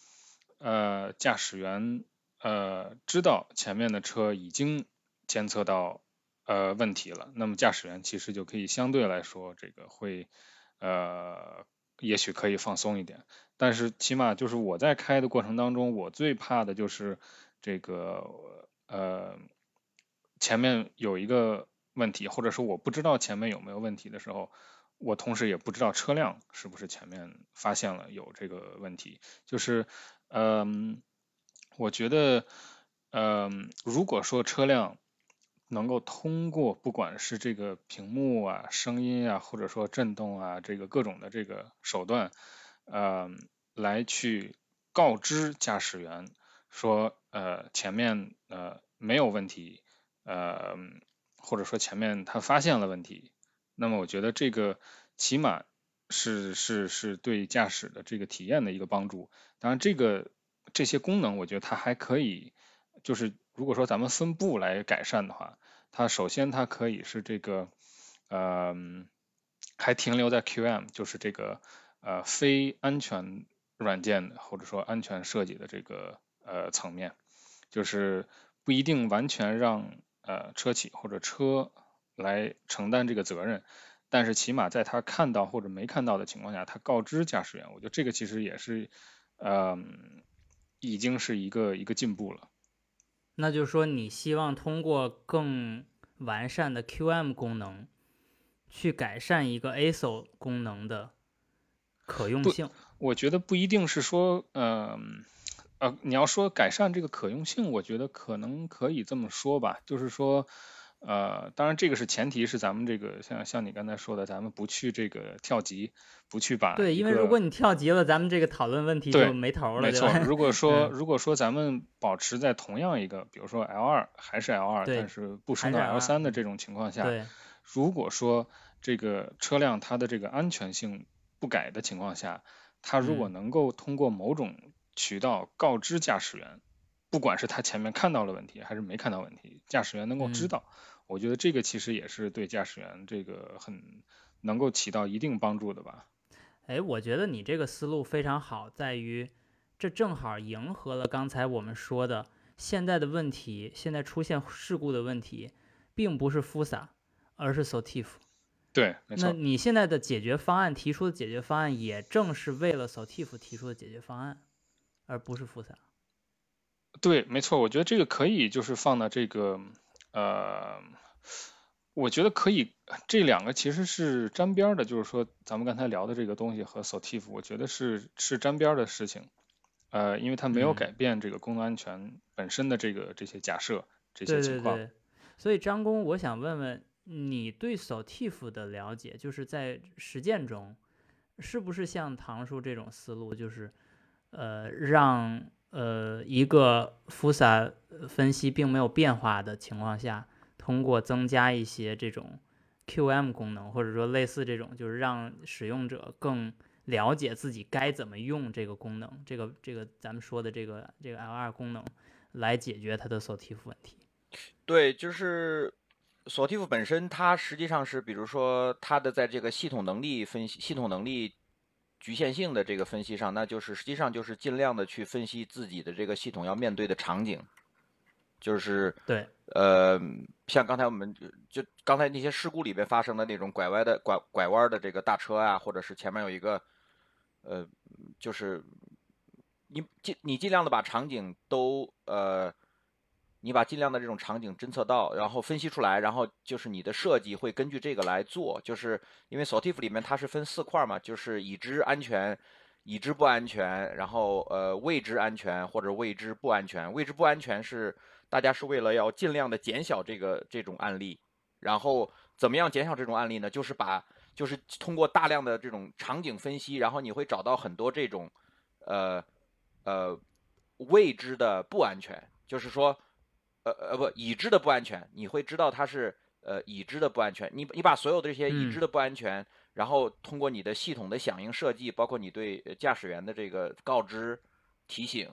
呃驾驶员呃知道前面的车已经监测到呃问题了，那么驾驶员其实就可以相对来说这个会呃也许可以放松一点。但是起码就是我在开的过程当中，我最怕的就是这个呃前面有一个问题，或者说我不知道前面有没有问题的时候，我同时也不知道车辆是不是前面发现了有这个问题。就是嗯，我觉得嗯，如果说车辆能够通过不管是这个屏幕啊、声音啊，或者说震动啊，这个各种的这个手段。呃，来去告知驾驶员说，呃，前面呃没有问题，呃，或者说前面他发现了问题，那么我觉得这个起码是是是对驾驶的这个体验的一个帮助。当然，这个这些功能，我觉得它还可以，就是如果说咱们分步来改善的话，它首先它可以是这个，呃。还停留在 QM，就是这个呃非安全软件或者说安全设计的这个呃层面，就是不一定完全让呃车企或者车来承担这个责任，但是起码在他看到或者没看到的情况下，他告知驾驶员，我觉得这个其实也是呃已经是一个一个进步了。那就是说，你希望通过更完善的 QM 功能，去改善一个 ASIL 功能的可用性？我觉得不一定是说，嗯，呃，你要说改善这个可用性，我觉得可能可以这么说吧，就是说。呃，当然这个是前提是咱们这个像像你刚才说的，咱们不去这个跳级，不去把对，因为如果你跳级了，咱们这个讨论问题就没头了。没错，如果说如果说咱们保持在同样一个，比如说 L 二还是 L 二，但是不升到 L 三的这种情况下，如果说这个车辆它的这个安全性不改的情况下，它如果能够通过某种渠道告知驾驶员，不管是他前面看到了问题还是没看到问题，驾驶员能够知道。我觉得这个其实也是对驾驶员这个很能够起到一定帮助的吧。哎，我觉得你这个思路非常好，在于这正好迎合了刚才我们说的，现在的问题，现在出现事故的问题，并不是 FUSA，而是 SOTIF。对，没错。那你现在的解决方案提出的解决方案，也正是为了 SOTIF 提出的解决方案，而不是 FUSA。对，没错。我觉得这个可以就是放到这个呃。我觉得可以，这两个其实是沾边的，就是说咱们刚才聊的这个东西和 SOTIF，我觉得是是沾边的事情，呃，因为它没有改变这个功能安全本身的这个这些假设这些情况。对对对。所以张工，我想问问你对 SOTIF 的了解，就是在实践中，是不是像唐叔这种思路，就是呃让呃一个 FUSA 分析并没有变化的情况下。通过增加一些这种 QM 功能，或者说类似这种，就是让使用者更了解自己该怎么用这个功能，这个这个咱们说的这个这个 L2 功能来解决它的 SOTIF 问题。对，就是 SOTIF 本身，它实际上是，比如说它的在这个系统能力分析、系统能力局限性的这个分析上，那就是实际上就是尽量的去分析自己的这个系统要面对的场景。就是对，呃，像刚才我们就刚才那些事故里边发生的那种拐弯的拐拐弯的这个大车啊，或者是前面有一个，呃，就是你尽你尽量的把场景都呃，你把尽量的这种场景侦测到，然后分析出来，然后就是你的设计会根据这个来做，就是因为 SOTIF 里面它是分四块嘛，就是已知安全。已知不安全，然后呃未知安全或者未知不安全，未知不安全是大家是为了要尽量的减小这个这种案例，然后怎么样减小这种案例呢？就是把就是通过大量的这种场景分析，然后你会找到很多这种呃呃未知的不安全，就是说呃呃不已知的不安全，你会知道它是呃已知的不安全，你你把所有的这些已知的不安全。然后通过你的系统的响应设计，包括你对驾驶员的这个告知、提醒，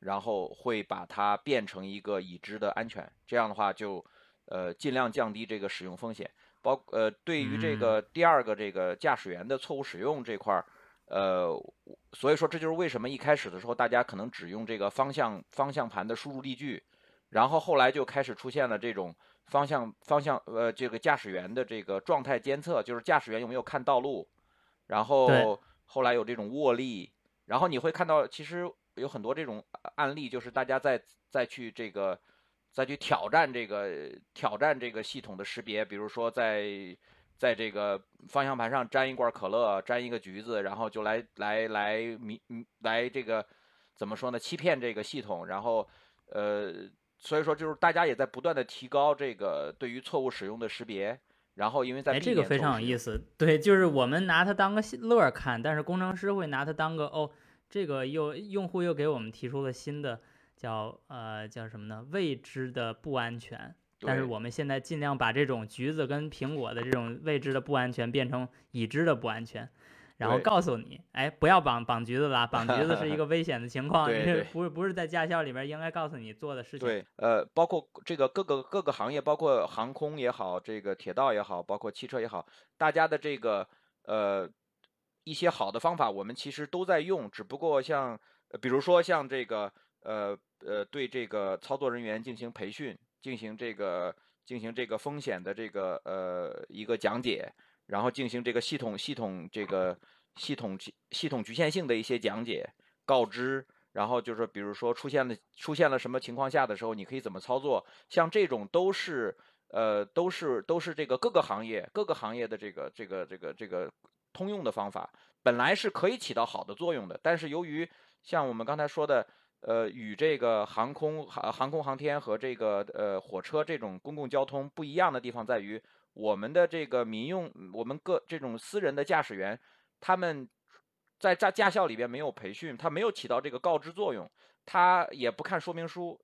然后会把它变成一个已知的安全。这样的话，就呃尽量降低这个使用风险。包呃对于这个第二个这个驾驶员的错误使用这块儿，呃，所以说这就是为什么一开始的时候大家可能只用这个方向方向盘的输入例句，然后后来就开始出现了这种。方向方向呃，这个驾驶员的这个状态监测，就是驾驶员有没有看道路，然后后来有这种握力，然后你会看到其实有很多这种案例，就是大家在再去这个再去挑战这个挑战这个系统的识别，比如说在在这个方向盘上粘一罐可乐，粘一个橘子，然后就来来来迷来这个怎么说呢？欺骗这个系统，然后呃。所以说，就是大家也在不断的提高这个对于错误使用的识别，然后因为在哎，这个非常有意思，对，就是我们拿它当个乐儿看，但是工程师会拿它当个哦，这个又用户又给我们提出了新的叫呃叫什么呢？未知的不安全，但是我们现在尽量把这种橘子跟苹果的这种未知的不安全变成已知的不安全。然后告诉你，哎，不要绑绑橘子了，绑橘子是一个危险的情况，不是不是在驾校里边应该告诉你做的事情。对，呃，包括这个各个各个行业，包括航空也好，这个铁道也好，包括汽车也好，大家的这个呃一些好的方法，我们其实都在用，只不过像比如说像这个呃呃对这个操作人员进行培训，进行这个进行这个风险的这个呃一个讲解，然后进行这个系统系统这个系统系统局限性的一些讲解告知。然后就是，比如说出现了出现了什么情况下的时候，你可以怎么操作？像这种都是呃都是都是这个各个行业各个行业的这个这个这个这个通用的方法，本来是可以起到好的作用的。但是由于像我们刚才说的，呃，与这个航空航航空航天和这个呃火车这种公共交通不一样的地方在于，我们的这个民用我们各这种私人的驾驶员，他们。在驾驾校里边没有培训，他没有起到这个告知作用，他也不看说明书，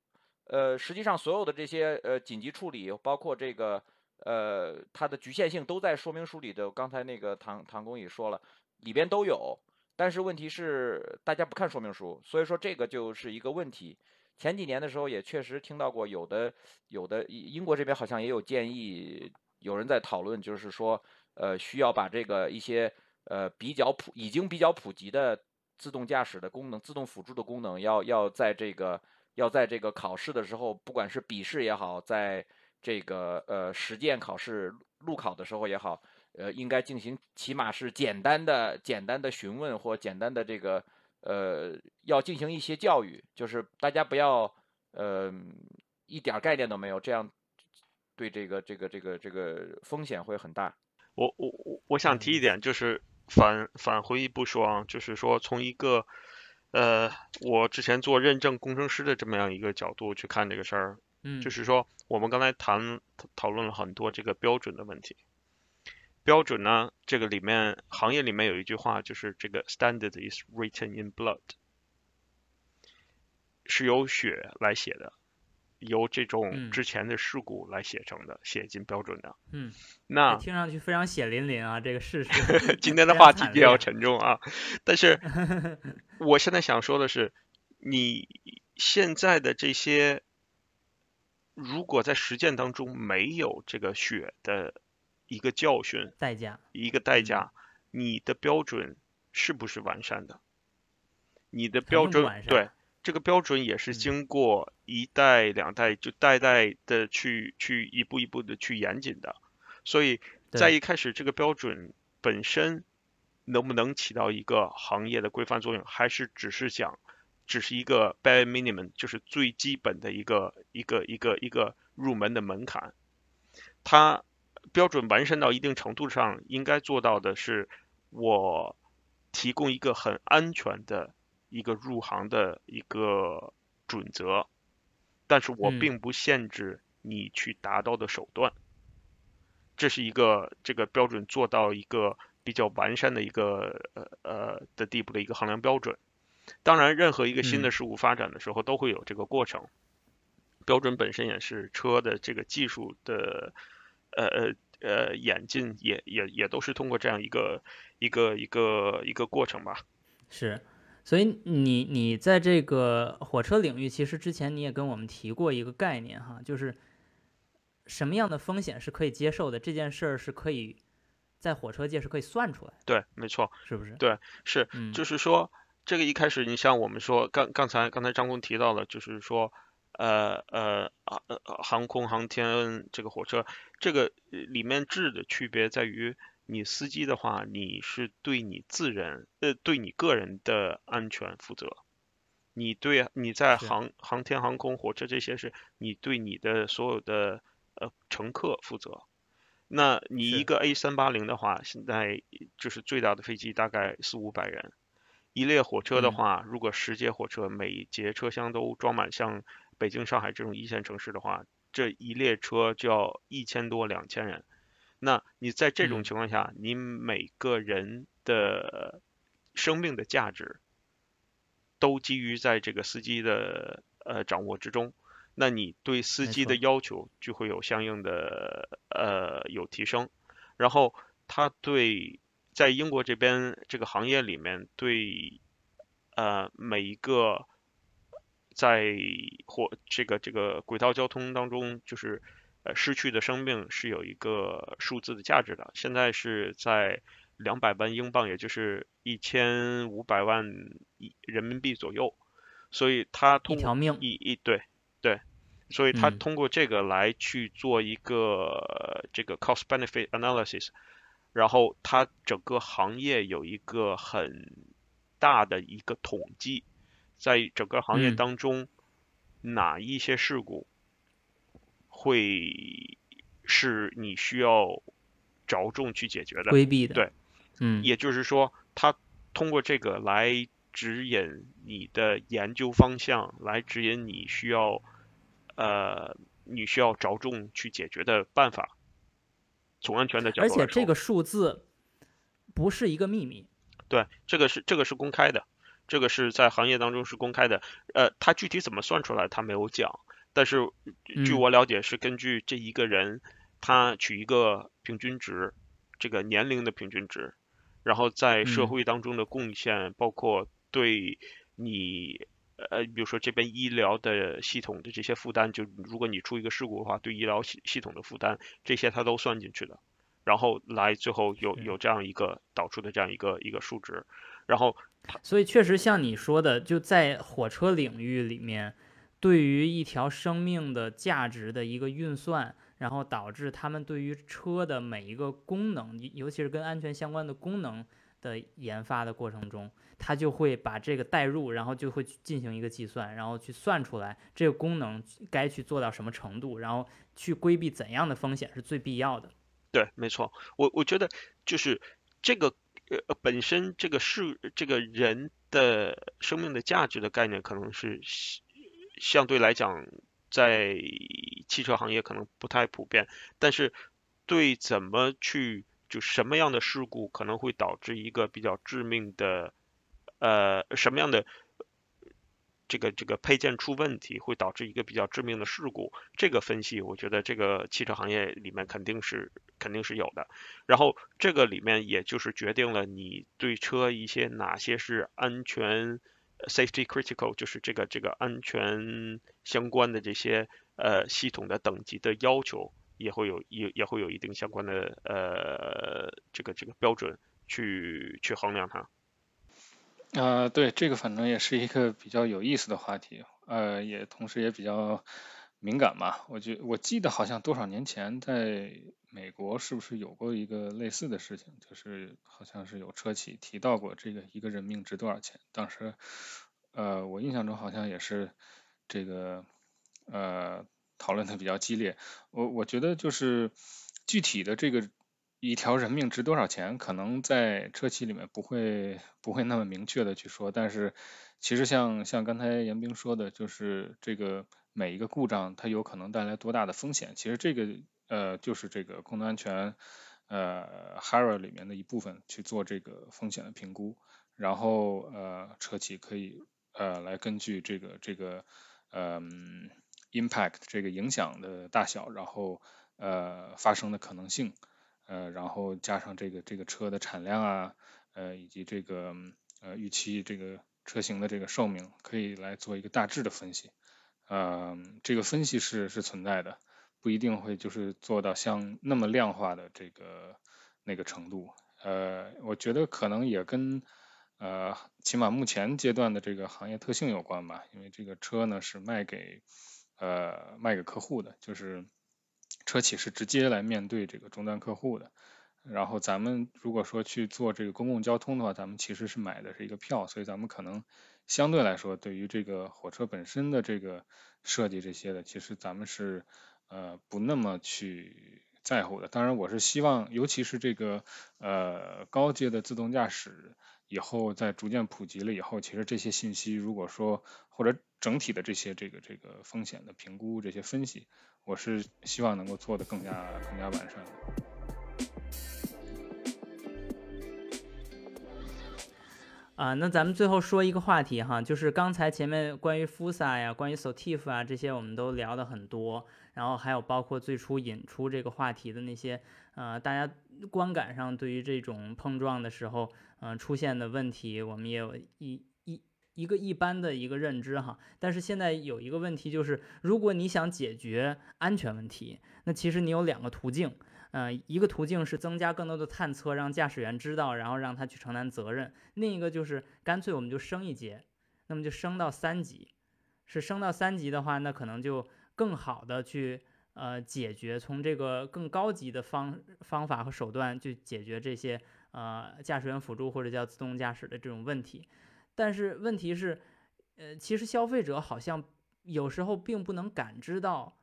呃，实际上所有的这些呃紧急处理，包括这个呃它的局限性都在说明书里的。刚才那个唐唐工也说了，里边都有，但是问题是大家不看说明书，所以说这个就是一个问题。前几年的时候也确实听到过有的有的英国这边好像也有建议，有人在讨论，就是说呃需要把这个一些。呃，比较普已经比较普及的自动驾驶的功能，自动辅助的功能，要要在这个要在这个考试的时候，不管是笔试也好，在这个呃实践考试路考的时候也好，呃，应该进行起码是简单的简单的询问或简单的这个呃，要进行一些教育，就是大家不要呃一点概念都没有，这样对这个这个这个这个风险会很大。我我我我想提一点就是。返返回一步说啊，就是说从一个呃，我之前做认证工程师的这么样一个角度去看这个事儿，嗯，就是说我们刚才谈讨论了很多这个标准的问题。标准呢，这个里面行业里面有一句话，就是这个 standard is written in blood，是由血来写的。由这种之前的事故来写成的，写进标准的。嗯，那听上去非常血淋淋啊，这个事实。今天的话题比较沉重啊，但是 我现在想说的是，你现在的这些，如果在实践当中没有这个血的一个教训代价，一个代价，你的标准是不是完善的？你的标准对。这个标准也是经过一代两代，就代代的去去一步一步的去严谨的，所以在一开始这个标准本身能不能起到一个行业的规范作用，还是只是讲只是一个 bare minimum，就是最基本的一个一个一个一个入门的门槛。它标准完善到一定程度上，应该做到的是我提供一个很安全的。一个入行的一个准则，但是我并不限制你去达到的手段，这是一个这个标准做到一个比较完善的一个呃呃的地步的一个衡量标准。当然，任何一个新的事物发展的时候都会有这个过程，标准本身也是车的这个技术的呃呃呃演进，也也也都是通过这样一个一个一个一个过程吧。是。所以你你在这个火车领域，其实之前你也跟我们提过一个概念哈，就是什么样的风险是可以接受的，这件事儿是可以在火车界是可以算出来。对，没错，是不是？对，是，就是说这个一开始，你像我们说刚刚才刚才张工提到了，就是说呃呃啊呃航空航天这个火车这个里面质的区别在于。你司机的话，你是对你自人，呃，对你个人的安全负责。你对你在航航天航空火车这些是，你对你的所有的呃乘客负责。那你一个 A 三八零的话，现在就是最大的飞机大概四五百人。一列火车的话，如果十节火车每节车厢都装满，像北京、上海这种一线城市的话，这一列车就要一千多、两千人。那你在这种情况下，你每个人的生命的价值都基于在这个司机的呃掌握之中，那你对司机的要求就会有相应的呃有提升，然后他对在英国这边这个行业里面对呃每一个在或这个这个轨道交通当中就是。呃，失去的生命是有一个数字的价值的。现在是在两百万英镑，也就是一千五百万人民币左右。所以他通一条命一一对对，所以他通过这个来去做一个这个 cost benefit analysis，然后他整个行业有一个很大的一个统计，在整个行业当中，哪一些事故会是你需要着重去解决的规避的，对，嗯，也就是说，他通过这个来。指引你的研究方向，来指引你需要，呃，你需要着重去解决的办法。从安全的角度而且这个数字不是一个秘密。对，这个是这个是公开的，这个是在行业当中是公开的。呃，它具体怎么算出来，他没有讲。但是据我了解，是根据这一个人他取一个平均值，这个年龄的平均值，然后在社会当中的贡献，包括。对你，呃，比如说这边医疗的系统的这些负担，就如果你出一个事故的话，对医疗系系统的负担，这些它都算进去的，然后来最后有有这样一个导出的这样一个一个数值，然后，所以确实像你说的，就在火车领域里面，对于一条生命的价值的一个运算，然后导致他们对于车的每一个功能，尤其是跟安全相关的功能的研发的过程中。它就会把这个带入，然后就会进行一个计算，然后去算出来这个功能该去做到什么程度，然后去规避怎样的风险是最必要的。对，没错，我我觉得就是这个呃本身这个是这个人的生命的价值的概念，可能是相对来讲在汽车行业可能不太普遍，但是对怎么去就什么样的事故可能会导致一个比较致命的。呃，什么样的这个这个配件出问题，会导致一个比较致命的事故？这个分析，我觉得这个汽车行业里面肯定是肯定是有的。然后这个里面也就是决定了你对车一些哪些是安全 safety critical，就是这个这个安全相关的这些呃系统的等级的要求，也会有也也会有一定相关的呃这个这个标准去去衡量它。啊，对，这个反正也是一个比较有意思的话题，呃，也同时也比较敏感嘛。我觉我记得好像多少年前在美国是不是有过一个类似的事情，就是好像是有车企提到过这个一个人命值多少钱。当时，呃，我印象中好像也是这个呃讨论的比较激烈。我我觉得就是具体的这个。一条人命值多少钱？可能在车企里面不会不会那么明确的去说，但是其实像像刚才严冰说的，就是这个每一个故障它有可能带来多大的风险，其实这个呃就是这个空能安全呃 HARA 里面的一部分去做这个风险的评估，然后呃车企可以呃来根据这个这个嗯 impact 这个影响的大小，然后呃发生的可能性。呃，然后加上这个这个车的产量啊，呃，以及这个呃预期这个车型的这个寿命，可以来做一个大致的分析。呃，这个分析是是存在的，不一定会就是做到像那么量化的这个那个程度。呃，我觉得可能也跟呃起码目前阶段的这个行业特性有关吧，因为这个车呢是卖给呃卖给客户的，就是。车企是直接来面对这个终端客户的，然后咱们如果说去做这个公共交通的话，咱们其实是买的是一个票，所以咱们可能相对来说，对于这个火车本身的这个设计这些的，其实咱们是呃不那么去在乎的。当然，我是希望，尤其是这个呃高阶的自动驾驶以后在逐渐普及了以后，其实这些信息如果说或者整体的这些这个这个风险的评估这些分析。我是希望能够做的更加更加完善。啊，那咱们最后说一个话题哈，就是刚才前面关于 FUSA 呀、关于 SOTIF 啊这些，我们都聊的很多，然后还有包括最初引出这个话题的那些，呃，大家观感上对于这种碰撞的时候，嗯，出现的问题，我们也有一。一个一般的一个认知哈，但是现在有一个问题就是，如果你想解决安全问题，那其实你有两个途径，呃，一个途径是增加更多的探测，让驾驶员知道，然后让他去承担责任；另一个就是干脆我们就升一阶，那么就升到三级。是升到三级的话，那可能就更好的去呃解决从这个更高级的方方法和手段去解决这些呃驾驶员辅助或者叫自动驾驶的这种问题。但是问题是，呃，其实消费者好像有时候并不能感知到，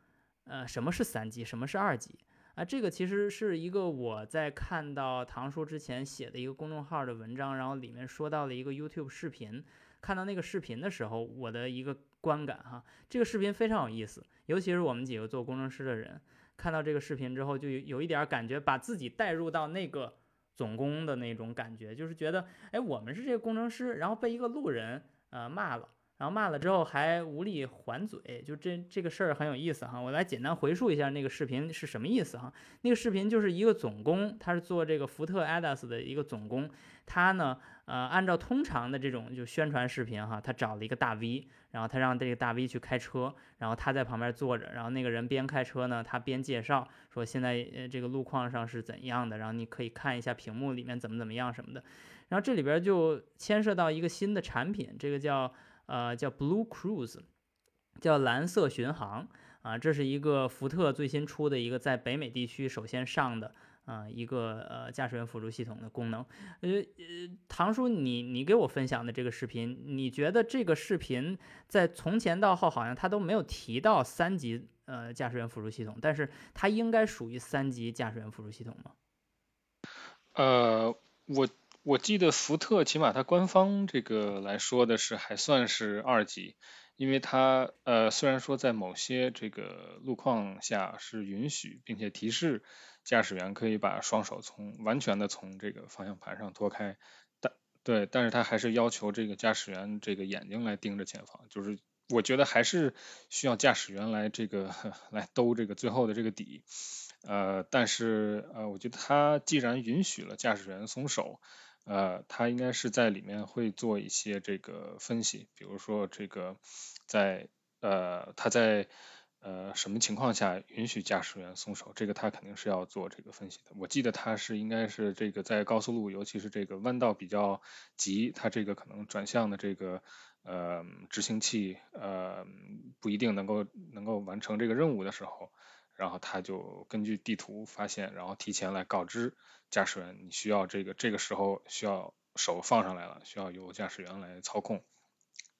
呃，什么是三级，什么是二级啊？这个其实是一个我在看到唐叔之前写的一个公众号的文章，然后里面说到了一个 YouTube 视频。看到那个视频的时候，我的一个观感哈，这个视频非常有意思，尤其是我们几个做工程师的人，看到这个视频之后，就有一点感觉，把自己带入到那个总工的那种感觉，就是觉得，哎，我们是这个工程师，然后被一个路人呃骂了。然后骂了之后还无力还嘴，就这这个事儿很有意思哈。我来简单回述一下那个视频是什么意思哈。那个视频就是一个总工，他是做这个福特 ADAS 的一个总工，他呢，呃，按照通常的这种就宣传视频哈，他找了一个大 V，然后他让这个大 V 去开车，然后他在旁边坐着，然后那个人边开车呢，他边介绍说现在呃这个路况上是怎样的，然后你可以看一下屏幕里面怎么怎么样什么的。然后这里边就牵涉到一个新的产品，这个叫。呃，叫 Blue Cruise，叫蓝色巡航啊，这是一个福特最新出的一个在北美地区首先上的啊一个呃驾驶员辅助系统的功能。呃呃，唐叔，你你给我分享的这个视频，你觉得这个视频在从前到后好像他都没有提到三级呃驾驶员辅助系统，但是它应该属于三级驾驶员辅助系统吗？呃，我。我记得福特起码它官方这个来说的是还算是二级，因为它呃虽然说在某些这个路况下是允许并且提示驾驶员可以把双手从完全的从这个方向盘上脱开，但对，但是它还是要求这个驾驶员这个眼睛来盯着前方，就是我觉得还是需要驾驶员来这个 来兜这个最后的这个底，呃，但是呃我觉得它既然允许了驾驶员松手。呃，他应该是在里面会做一些这个分析，比如说这个在呃他在呃什么情况下允许驾驶员松手，这个他肯定是要做这个分析的。我记得他是应该是这个在高速路，尤其是这个弯道比较急，他这个可能转向的这个呃执行器呃不一定能够能够完成这个任务的时候。然后他就根据地图发现，然后提前来告知驾驶员，你需要这个这个时候需要手放上来了，需要由驾驶员来操控。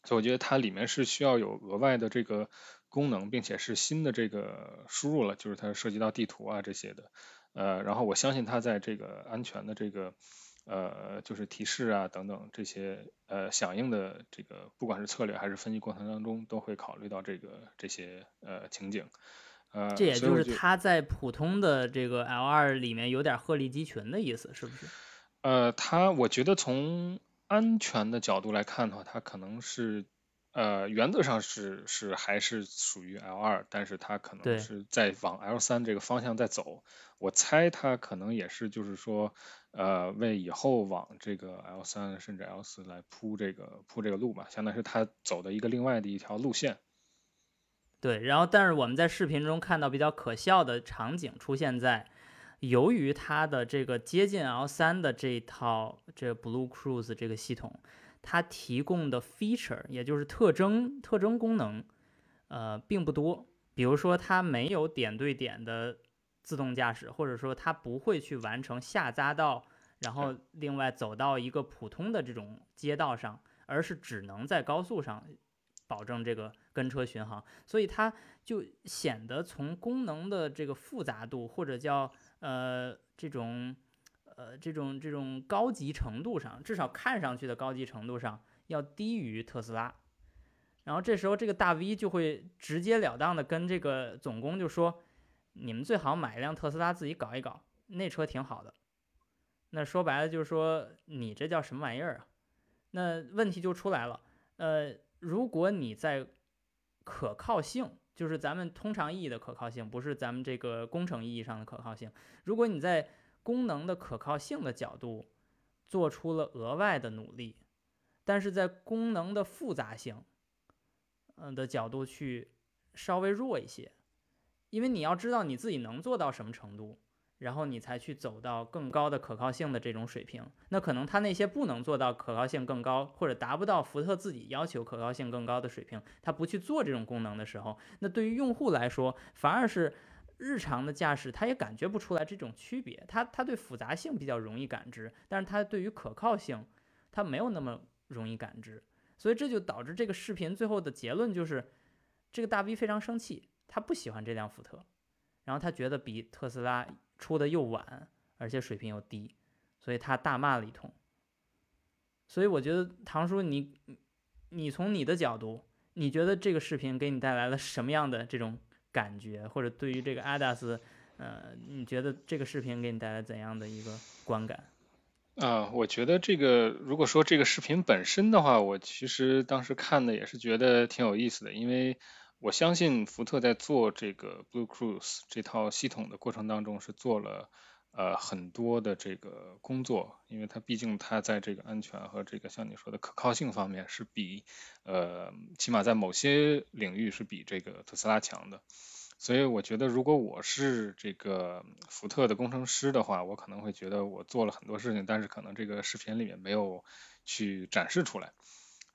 所以我觉得它里面是需要有额外的这个功能，并且是新的这个输入了，就是它涉及到地图啊这些的。呃，然后我相信它在这个安全的这个呃就是提示啊等等这些呃响应的这个不管是策略还是分析过程当中，都会考虑到这个这些呃情景。呃，这也就是它在普通的这个 L 二里面有点鹤立鸡群的意思，是不是？呃，它我觉得从安全的角度来看的话，它可能是呃原则上是是还是属于 L 二，但是它可能是在往 L 三这个方向在走。我猜它可能也是就是说呃为以后往这个 L 三甚至 L 四来铺这个铺这个路吧，相当于是它走的一个另外的一条路线。对，然后但是我们在视频中看到比较可笑的场景出现在，由于它的这个接近 L 三的这套这 Blue Cruise 这个系统，它提供的 feature 也就是特征特征功能，呃，并不多。比如说它没有点对点的自动驾驶，或者说它不会去完成下匝道，然后另外走到一个普通的这种街道上，而是只能在高速上。保证这个跟车巡航，所以它就显得从功能的这个复杂度或者叫呃这种呃这种这种高级程度上，至少看上去的高级程度上要低于特斯拉。然后这时候这个大 V 就会直截了当的跟这个总工就说：“你们最好买一辆特斯拉自己搞一搞，那车挺好的。”那说白了就是说你这叫什么玩意儿啊？那问题就出来了，呃。如果你在可靠性，就是咱们通常意义的可靠性，不是咱们这个工程意义上的可靠性。如果你在功能的可靠性的角度做出了额外的努力，但是在功能的复杂性，嗯的角度去稍微弱一些，因为你要知道你自己能做到什么程度，然后你才去走到更高的可靠性的这种水平。那可能它那些不能做到可靠性更高，或者达不到福特自己要求可靠性更高的水平，它不去做这种功能的时候，那对于用户来说，反而是日常的驾驶，他也感觉不出来这种区别。他他对复杂性比较容易感知，但是他对于可靠性，他没有那么容易感知。所以这就导致这个视频最后的结论就是，这个大 V 非常生气，他不喜欢这辆福特，然后他觉得比特斯拉。出的又晚，而且水平又低，所以他大骂了一通。所以我觉得唐叔，你你从你的角度，你觉得这个视频给你带来了什么样的这种感觉，或者对于这个 ADAS，呃，你觉得这个视频给你带来怎样的一个观感？啊，我觉得这个如果说这个视频本身的话，我其实当时看的也是觉得挺有意思的，因为。我相信福特在做这个 Blue Cruise 这套系统的过程当中是做了呃很多的这个工作，因为它毕竟它在这个安全和这个像你说的可靠性方面是比呃起码在某些领域是比这个特斯拉强的，所以我觉得如果我是这个福特的工程师的话，我可能会觉得我做了很多事情，但是可能这个视频里面没有去展示出来。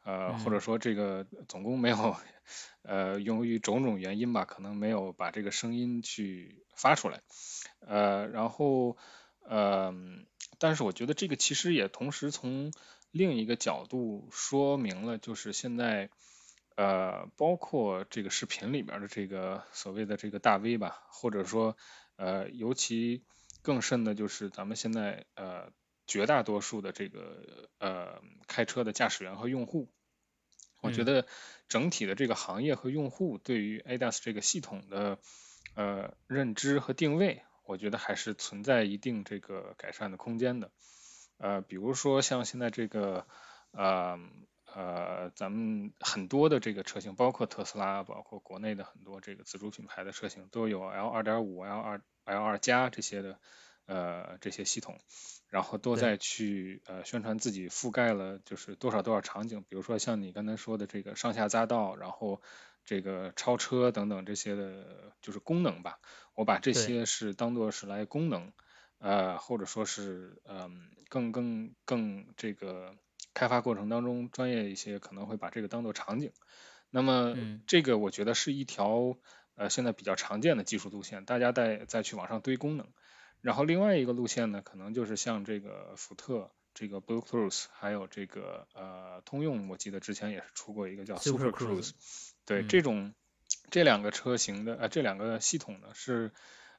呃，或者说这个总共没有，呃，由于种种原因吧，可能没有把这个声音去发出来，呃，然后，呃，但是我觉得这个其实也同时从另一个角度说明了，就是现在，呃，包括这个视频里边的这个所谓的这个大 V 吧，或者说，呃，尤其更甚的就是咱们现在，呃，绝大多数的这个，呃，开车的驾驶员和用户。我觉得整体的这个行业和用户对于 ADAS 这个系统的呃认知和定位，我觉得还是存在一定这个改善的空间的。呃，比如说像现在这个呃呃咱们很多的这个车型，包括特斯拉，包括国内的很多这个自主品牌的车型，都有 L 二点五、L 二、L 二加这些的呃这些系统。然后都在去呃宣传自己覆盖了就是多少多少场景，比如说像你刚才说的这个上下匝道，然后这个超车等等这些的，就是功能吧。我把这些是当做是来功能，呃或者说是嗯更更更这个开发过程当中专业一些，可能会把这个当做场景。那么这个我觉得是一条呃现在比较常见的技术路线，大家再再去往上堆功能。然后另外一个路线呢，可能就是像这个福特这个 Blue Cruise，还有这个呃通用，我记得之前也是出过一个叫 Super Cruise，对这种这两个车型的呃这两个系统呢是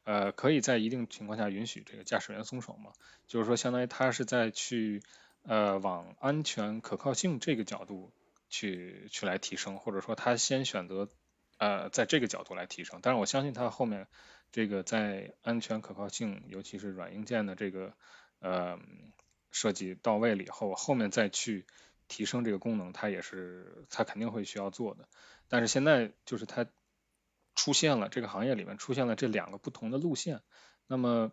呃可以在一定情况下允许这个驾驶员松手嘛，就是说相当于他是在去呃往安全可靠性这个角度去去来提升，或者说他先选择呃在这个角度来提升，但是我相信他后面。这个在安全可靠性，尤其是软硬件的这个呃设计到位了以后，后面再去提升这个功能，它也是它肯定会需要做的。但是现在就是它出现了这个行业里面出现了这两个不同的路线，那么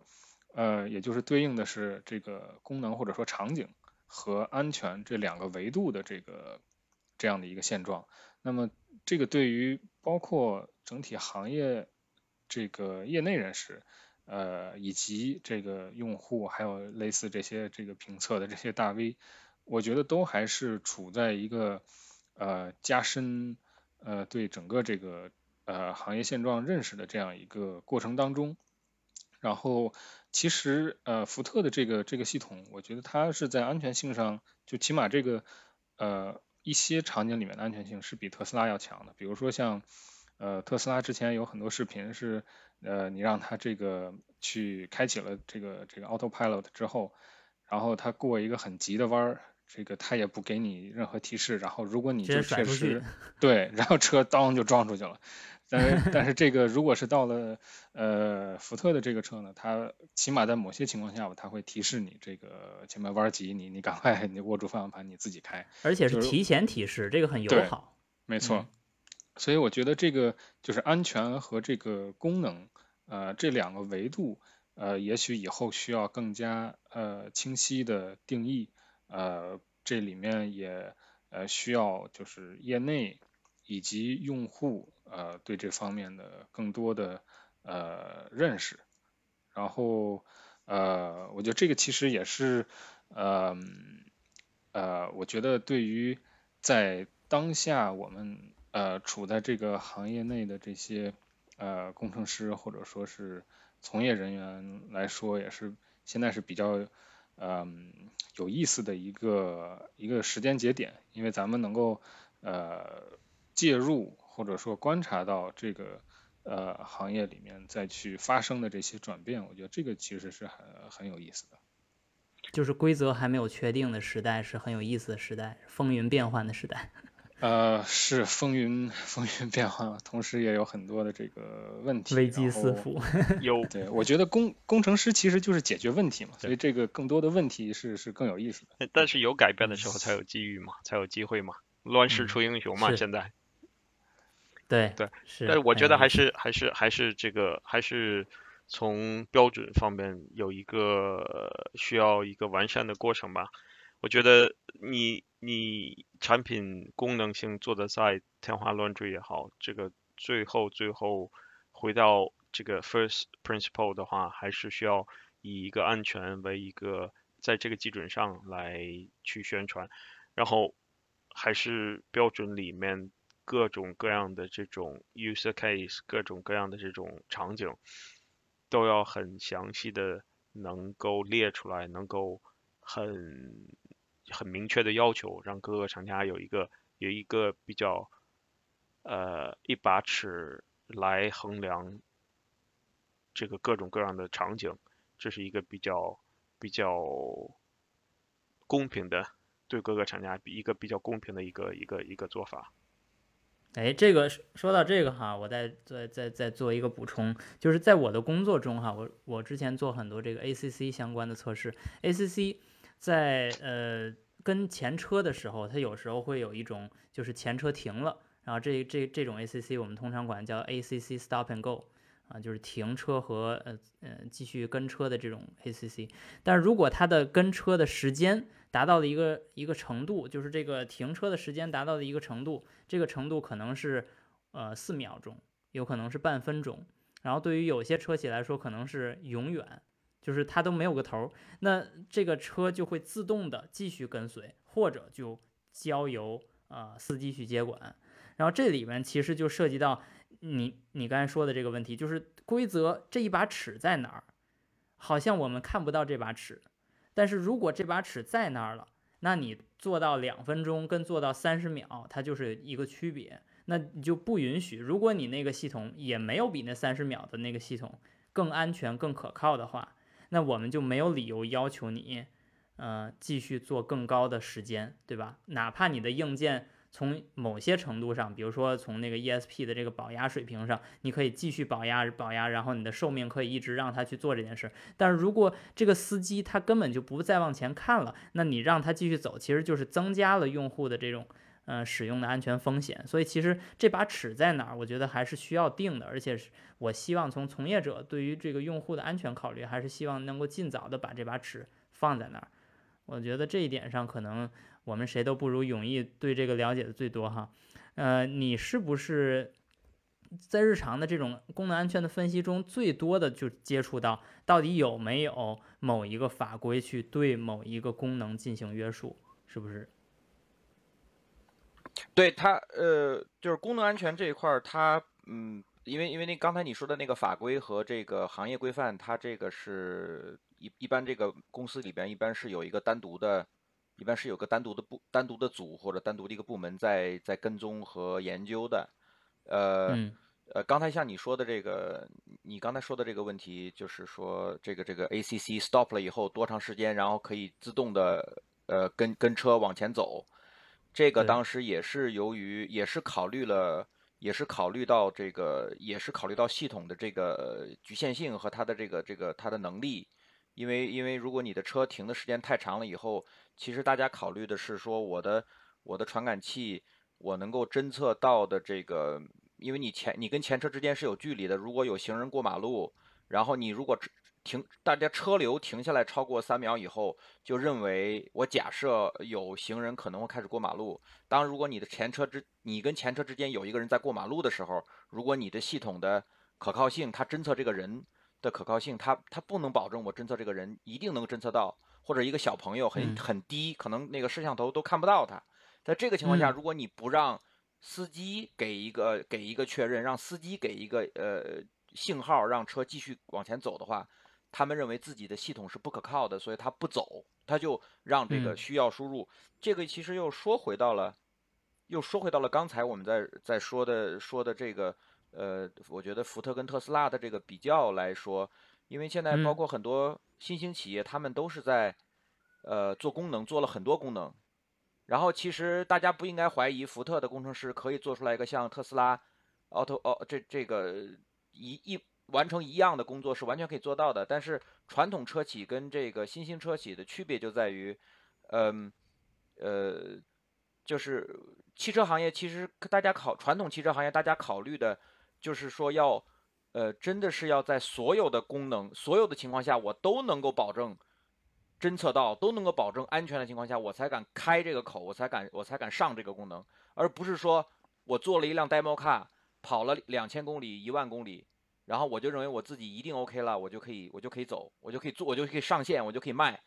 呃也就是对应的是这个功能或者说场景和安全这两个维度的这个这样的一个现状。那么这个对于包括整体行业。这个业内人士，呃，以及这个用户，还有类似这些这个评测的这些大 V，我觉得都还是处在一个呃加深呃对整个这个呃行业现状认识的这样一个过程当中。然后，其实呃福特的这个这个系统，我觉得它是在安全性上，就起码这个呃一些场景里面的安全性是比特斯拉要强的，比如说像。呃，特斯拉之前有很多视频是，呃，你让它这个去开启了这个这个 Autopilot 之后，然后它过一个很急的弯儿，这个它也不给你任何提示，然后如果你就确实 对，然后车当就撞出去了。但是但是这个如果是到了呃福特的这个车呢，它起码在某些情况下吧，它会提示你这个前面弯急，你你赶快你握住方向盘你自己开，而且是提前提示，这个很友好。没错。所以我觉得这个就是安全和这个功能，呃，这两个维度，呃，也许以后需要更加呃清晰的定义，呃，这里面也呃需要就是业内以及用户呃对这方面的更多的呃认识，然后呃，我觉得这个其实也是呃呃，我觉得对于在当下我们呃处在这个行业内的这些呃工程师或者说是从业人员来说，也是现在是比较嗯有意思的一个一个时间节点，因为咱们能够呃介入或者说观察到这个呃行业里面再去发生的这些转变，我觉得这个其实是很很有意思的。就是规则还没有确定的时代是很有意思的时代，风云变幻的时代。呃，是风云 风云变幻，同时也有很多的这个问题，危机四伏。有，对我觉得工工程师其实就是解决问题嘛，所以这个更多的问题是是更有意思的。但是有改变的时候才有机遇嘛，才有机会嘛，乱世出英雄嘛，现在。对对是，但我觉得还是还是还是这个还是从标准方面有一个需要一个完善的过程吧。我觉得你你产品功能性做的再天花乱坠也好，这个最后最后回到这个 first principle 的话，还是需要以一个安全为一个在这个基准上来去宣传，然后还是标准里面各种各样的这种 use case，各种各样的这种场景都要很详细的能够列出来，能够很。很明确的要求，让各个厂家有一个有一个比较呃一把尺来衡量这个各种各样的场景，这是一个比较比较公平的对各个厂家一个比较公平的一个一个一个做法。哎，这个说到这个哈，我再再再再做一个补充，就是在我的工作中哈，我我之前做很多这个 ACC 相关的测试，ACC。在呃跟前车的时候，它有时候会有一种就是前车停了，然后这这这种 ACC 我们通常管叫 ACC Stop and Go 啊，就是停车和呃呃继续跟车的这种 ACC。但是如果它的跟车的时间达到了一个一个程度，就是这个停车的时间达到了一个程度，这个程度可能是呃四秒钟，有可能是半分钟，然后对于有些车企来说可能是永远。就是它都没有个头，那这个车就会自动的继续跟随，或者就交由呃司机去接管。然后这里面其实就涉及到你你刚才说的这个问题，就是规则这一把尺在哪儿？好像我们看不到这把尺，但是如果这把尺在那儿了，那你做到两分钟跟做到三十秒，它就是一个区别。那你就不允许，如果你那个系统也没有比那三十秒的那个系统更安全、更可靠的话。那我们就没有理由要求你，呃，继续做更高的时间，对吧？哪怕你的硬件从某些程度上，比如说从那个 ESP 的这个保压水平上，你可以继续保压保压，然后你的寿命可以一直让他去做这件事。但是如果这个司机他根本就不再往前看了，那你让他继续走，其实就是增加了用户的这种。呃，使用的安全风险，所以其实这把尺在哪儿，我觉得还是需要定的。而且是我希望从从业者对于这个用户的安全考虑，还是希望能够尽早的把这把尺放在那儿。我觉得这一点上，可能我们谁都不如永毅对这个了解的最多哈。呃，你是不是在日常的这种功能安全的分析中，最多的就接触到到底有没有某一个法规去对某一个功能进行约束，是不是？对它，呃，就是功能安全这一块儿，它，嗯，因为因为那刚才你说的那个法规和这个行业规范，它这个是一一般这个公司里边一般是有一个单独的，一般是有个单独的部单独的组或者单独的一个部门在在跟踪和研究的，呃呃，刚才像你说的这个，你刚才说的这个问题，就是说这个这个 ACC stop 了以后多长时间，然后可以自动的呃跟跟车往前走。这个当时也是由于，也是考虑了，也是考虑到这个，也是考虑到系统的这个局限性和它的这个这个它的能力，因为因为如果你的车停的时间太长了以后，其实大家考虑的是说我的我的传感器我能够侦测到的这个，因为你前你跟前车之间是有距离的，如果有行人过马路，然后你如果。停，大家车流停下来超过三秒以后，就认为我假设有行人可能会开始过马路。当如果你的前车之你跟前车之间有一个人在过马路的时候，如果你的系统的可靠性，它侦测这个人，的可靠性，它它不能保证我侦测这个人一定能侦测到，或者一个小朋友很很低，可能那个摄像头都看不到他。在这个情况下，如果你不让司机给一个给一个确认，让司机给一个呃信号，让车继续往前走的话，他们认为自己的系统是不可靠的，所以他不走，他就让这个需要输入。这个其实又说回到了，又说回到了刚才我们在在说的说的这个。呃，我觉得福特跟特斯拉的这个比较来说，因为现在包括很多新兴企业，他们都是在呃做功能，做了很多功能。然后其实大家不应该怀疑福特的工程师可以做出来一个像特斯拉，auto 哦这这个一一完成一样的工作是完全可以做到的。但是传统车企跟这个新兴车企的区别就在于，嗯呃，就是汽车行业其实大家考传统汽车行业大家考虑的。就是说要，呃，真的是要在所有的功能、所有的情况下，我都能够保证侦测到，都能够保证安全的情况下，我才敢开这个口，我才敢，我才敢上这个功能，而不是说我做了一辆 demo car，跑了两千公里、一万公里，然后我就认为我自己一定 OK 了，我就可以，我就可以走，我就可以做，我就可以上线，我就可以卖。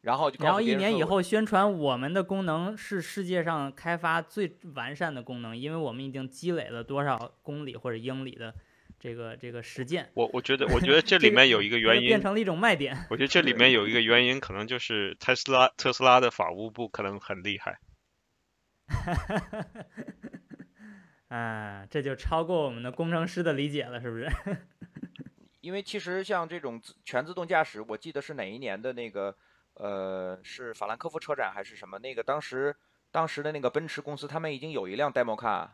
然后就，然后一年以后宣传我们的功能是世界上开发最完善的功能，因为我们已经积累了多少公里或者英里的这个这个实践。我我觉得，我觉得 这里面有一个原因，变成了一种卖点。我觉得这里面有一个原因，可能就是特斯拉特斯拉的法务部可能很厉害。啊，这就超过我们的工程师的理解了，是不是？因为其实像这种全自动驾驶，我记得是哪一年的那个。呃，是法兰克福车展还是什么？那个当时，当时的那个奔驰公司，他们已经有一辆 demo car，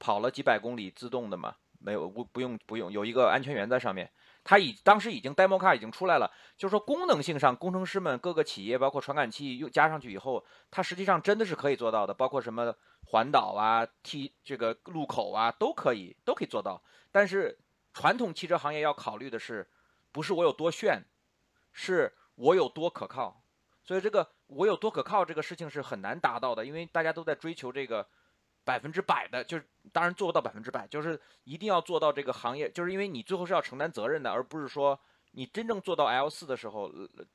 跑了几百公里自动的嘛，没有不不用不用，有一个安全员在上面。他已当时已经 demo car 已经出来了，就是说功能性上，工程师们各个企业包括传感器又加上去以后，它实际上真的是可以做到的，包括什么环岛啊、T 这个路口啊都可以都可以做到。但是传统汽车行业要考虑的是，不是我有多炫，是。我有多可靠，所以这个我有多可靠这个事情是很难达到的，因为大家都在追求这个百分之百的，就是当然做不到百分之百，就是一定要做到这个行业，就是因为你最后是要承担责任的，而不是说你真正做到 L 四的时候，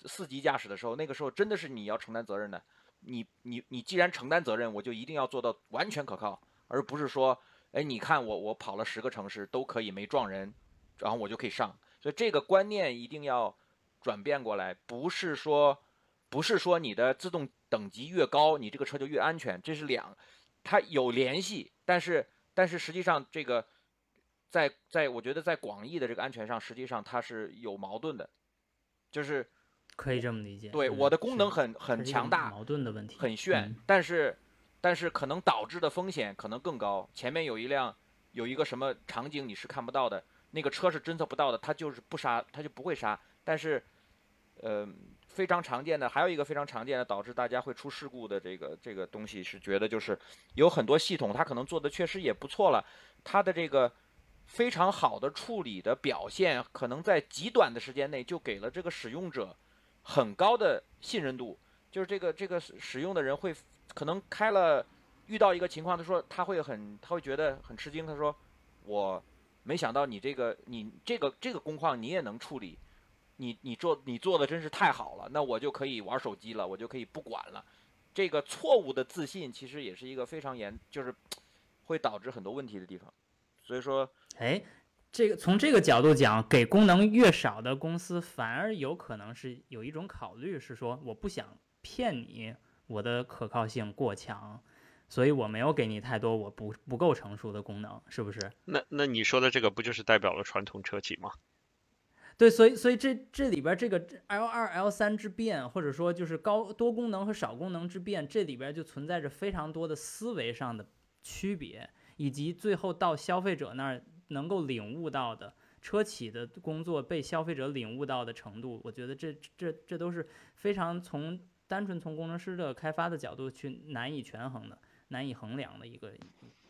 四级驾驶的时候，那个时候真的是你要承担责任的。你你你既然承担责任，我就一定要做到完全可靠，而不是说，哎，你看我我跑了十个城市都可以没撞人，然后我就可以上，所以这个观念一定要。转变过来，不是说，不是说你的自动等级越高，你这个车就越安全，这是两，它有联系，但是但是实际上这个，在在我觉得在广义的这个安全上，实际上它是有矛盾的，就是可以这么理解。对，我的功能很很强大，矛盾的问题，很炫，但是但是可能导致的风险可能更高。前面有一辆有一个什么场景你是看不到的，那个车是侦测不到的，它就是不杀，它就不会杀。但是，呃，非常常见的还有一个非常常见的导致大家会出事故的这个这个东西是觉得就是有很多系统它可能做的确实也不错了，它的这个非常好的处理的表现，可能在极短的时间内就给了这个使用者很高的信任度，就是这个这个使用的人会可能开了遇到一个情况，他说他会很他会觉得很吃惊，他说我没想到你这个你这个这个工况你也能处理。你你做你做的真是太好了，那我就可以玩手机了，我就可以不管了。这个错误的自信其实也是一个非常严，就是会导致很多问题的地方。所以说，哎，这个从这个角度讲，给功能越少的公司，反而有可能是有一种考虑，是说我不想骗你，我的可靠性过强，所以我没有给你太多我不不够成熟的功能，是不是？那那你说的这个不就是代表了传统车企吗？对，所以所以这这里边这个 L 二 L 三之变，或者说就是高多功能和少功能之变，这里边就存在着非常多的思维上的区别，以及最后到消费者那儿能够领悟到的车企的工作被消费者领悟到的程度，我觉得这这这都是非常从单纯从工程师的开发的角度去难以权衡的、难以衡量的一个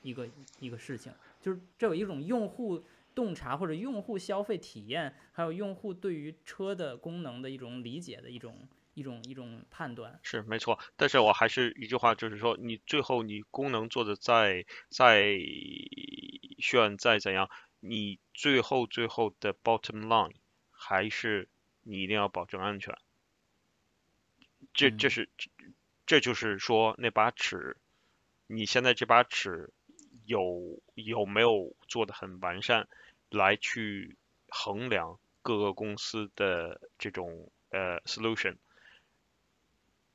一个一个事情，就是这有一种用户。洞察或者用户消费体验，还有用户对于车的功能的一种理解的一种一种一种判断，是没错。但是我还是一句话，就是说，你最后你功能做的再再炫再怎样，你最后最后的 bottom line 还是你一定要保证安全。这这是这就是说那把尺，你现在这把尺有有没有做的很完善，来去衡量各个公司的这种呃 solution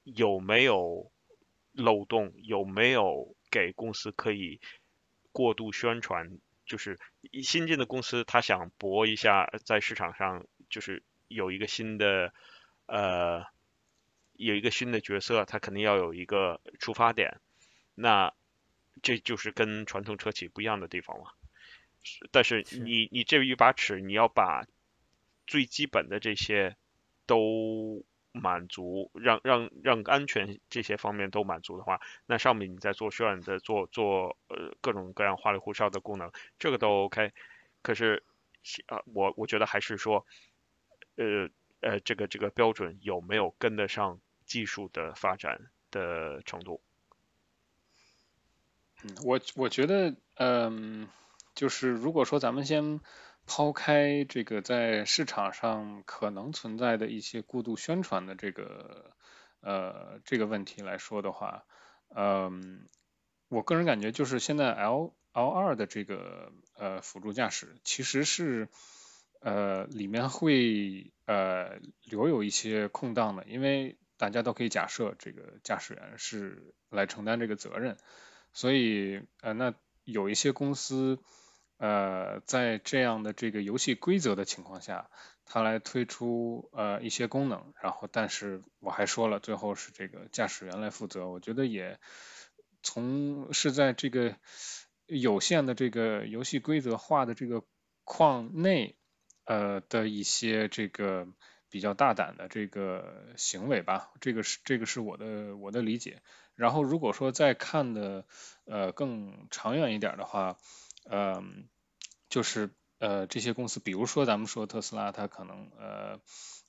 有没有漏洞，有没有给公司可以过度宣传，就是新进的公司他想搏一下在市场上，就是有一个新的呃。有一个新的角色，他肯定要有一个出发点，那这就是跟传统车企不一样的地方嘛。但是你你这一把尺，你要把最基本的这些都满足，让让让安全这些方面都满足的话，那上面你再做渲染的做做呃各种各样花里胡哨的功能，这个都 OK。可是啊，我我觉得还是说，呃呃，这个这个标准有没有跟得上？技术的发展的程度，嗯，我我觉得，嗯，就是如果说咱们先抛开这个在市场上可能存在的一些过度宣传的这个呃这个问题来说的话，嗯，我个人感觉就是现在 L L 二的这个呃辅助驾驶其实是呃里面会呃留有一些空档的，因为大家都可以假设这个驾驶员是来承担这个责任，所以呃，那有一些公司呃，在这样的这个游戏规则的情况下，他来推出呃一些功能，然后但是我还说了，最后是这个驾驶员来负责，我觉得也从是在这个有限的这个游戏规则化的这个框内呃的一些这个。比较大胆的这个行为吧，这个是这个是我的我的理解。然后如果说再看的呃更长远一点的话，嗯，就是呃这些公司，比如说咱们说特斯拉，它可能呃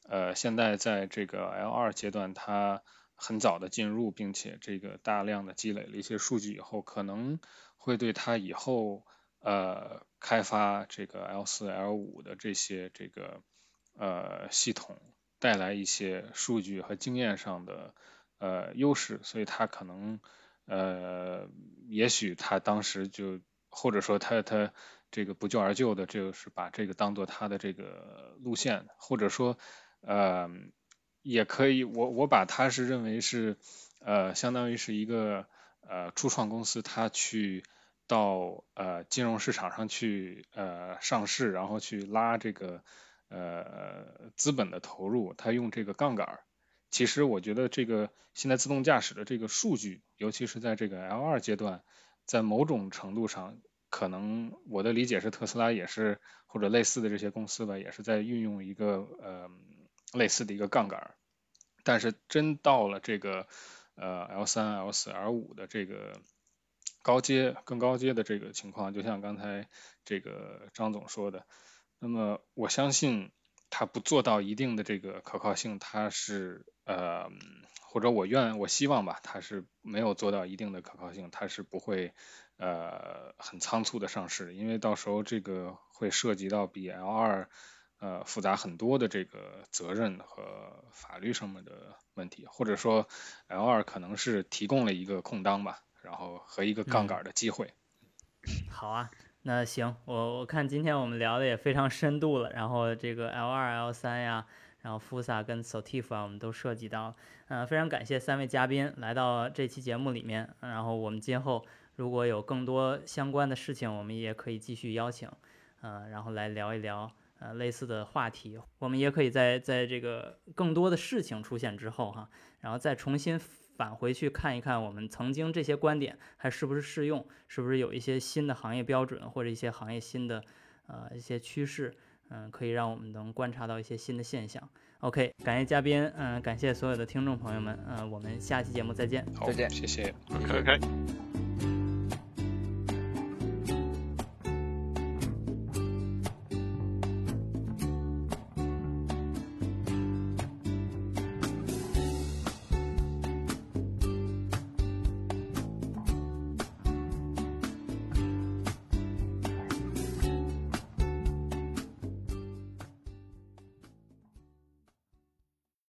呃现在在这个 L 二阶段，它很早的进入，并且这个大量的积累了一些数据以后，可能会对它以后呃开发这个 L 四 L 五的这些这个。呃，系统带来一些数据和经验上的呃优势，所以他可能呃，也许他当时就或者说他他这个不救而救的，就是把这个当做他的这个路线，或者说呃，也可以我我把他是认为是呃，相当于是一个呃初创公司，他去到呃金融市场上去呃上市，然后去拉这个。呃，资本的投入，他用这个杠杆儿。其实我觉得这个现在自动驾驶的这个数据，尤其是在这个 L 二阶段，在某种程度上，可能我的理解是特斯拉也是或者类似的这些公司吧，也是在运用一个呃类似的一个杠杆。但是真到了这个呃 L 三、L 四、L 五的这个高阶、更高阶的这个情况，就像刚才这个张总说的。那么我相信它不做到一定的这个可靠性，它是呃或者我愿我希望吧，它是没有做到一定的可靠性，它是不会呃很仓促的上市，因为到时候这个会涉及到比 L 二呃复杂很多的这个责任和法律上面的问题，或者说 L 二可能是提供了一个空档吧，然后和一个杠杆的机会。好啊。那行，我我看今天我们聊的也非常深度了，然后这个 L 二、L 三呀，然后 Fusa 跟 Sotif 啊，我们都涉及到，嗯，非常感谢三位嘉宾来到这期节目里面，然后我们今后如果有更多相关的事情，我们也可以继续邀请，嗯，然后来聊一聊呃类似的话题，我们也可以在在这个更多的事情出现之后哈，然后再重新。返回去看一看，我们曾经这些观点还是不是适用？是不是有一些新的行业标准或者一些行业新的呃一些趋势？嗯，可以让我们能观察到一些新的现象。OK，感谢嘉宾，嗯，感谢所有的听众朋友们，嗯，我们下期节目再见，再见，谢谢，OK。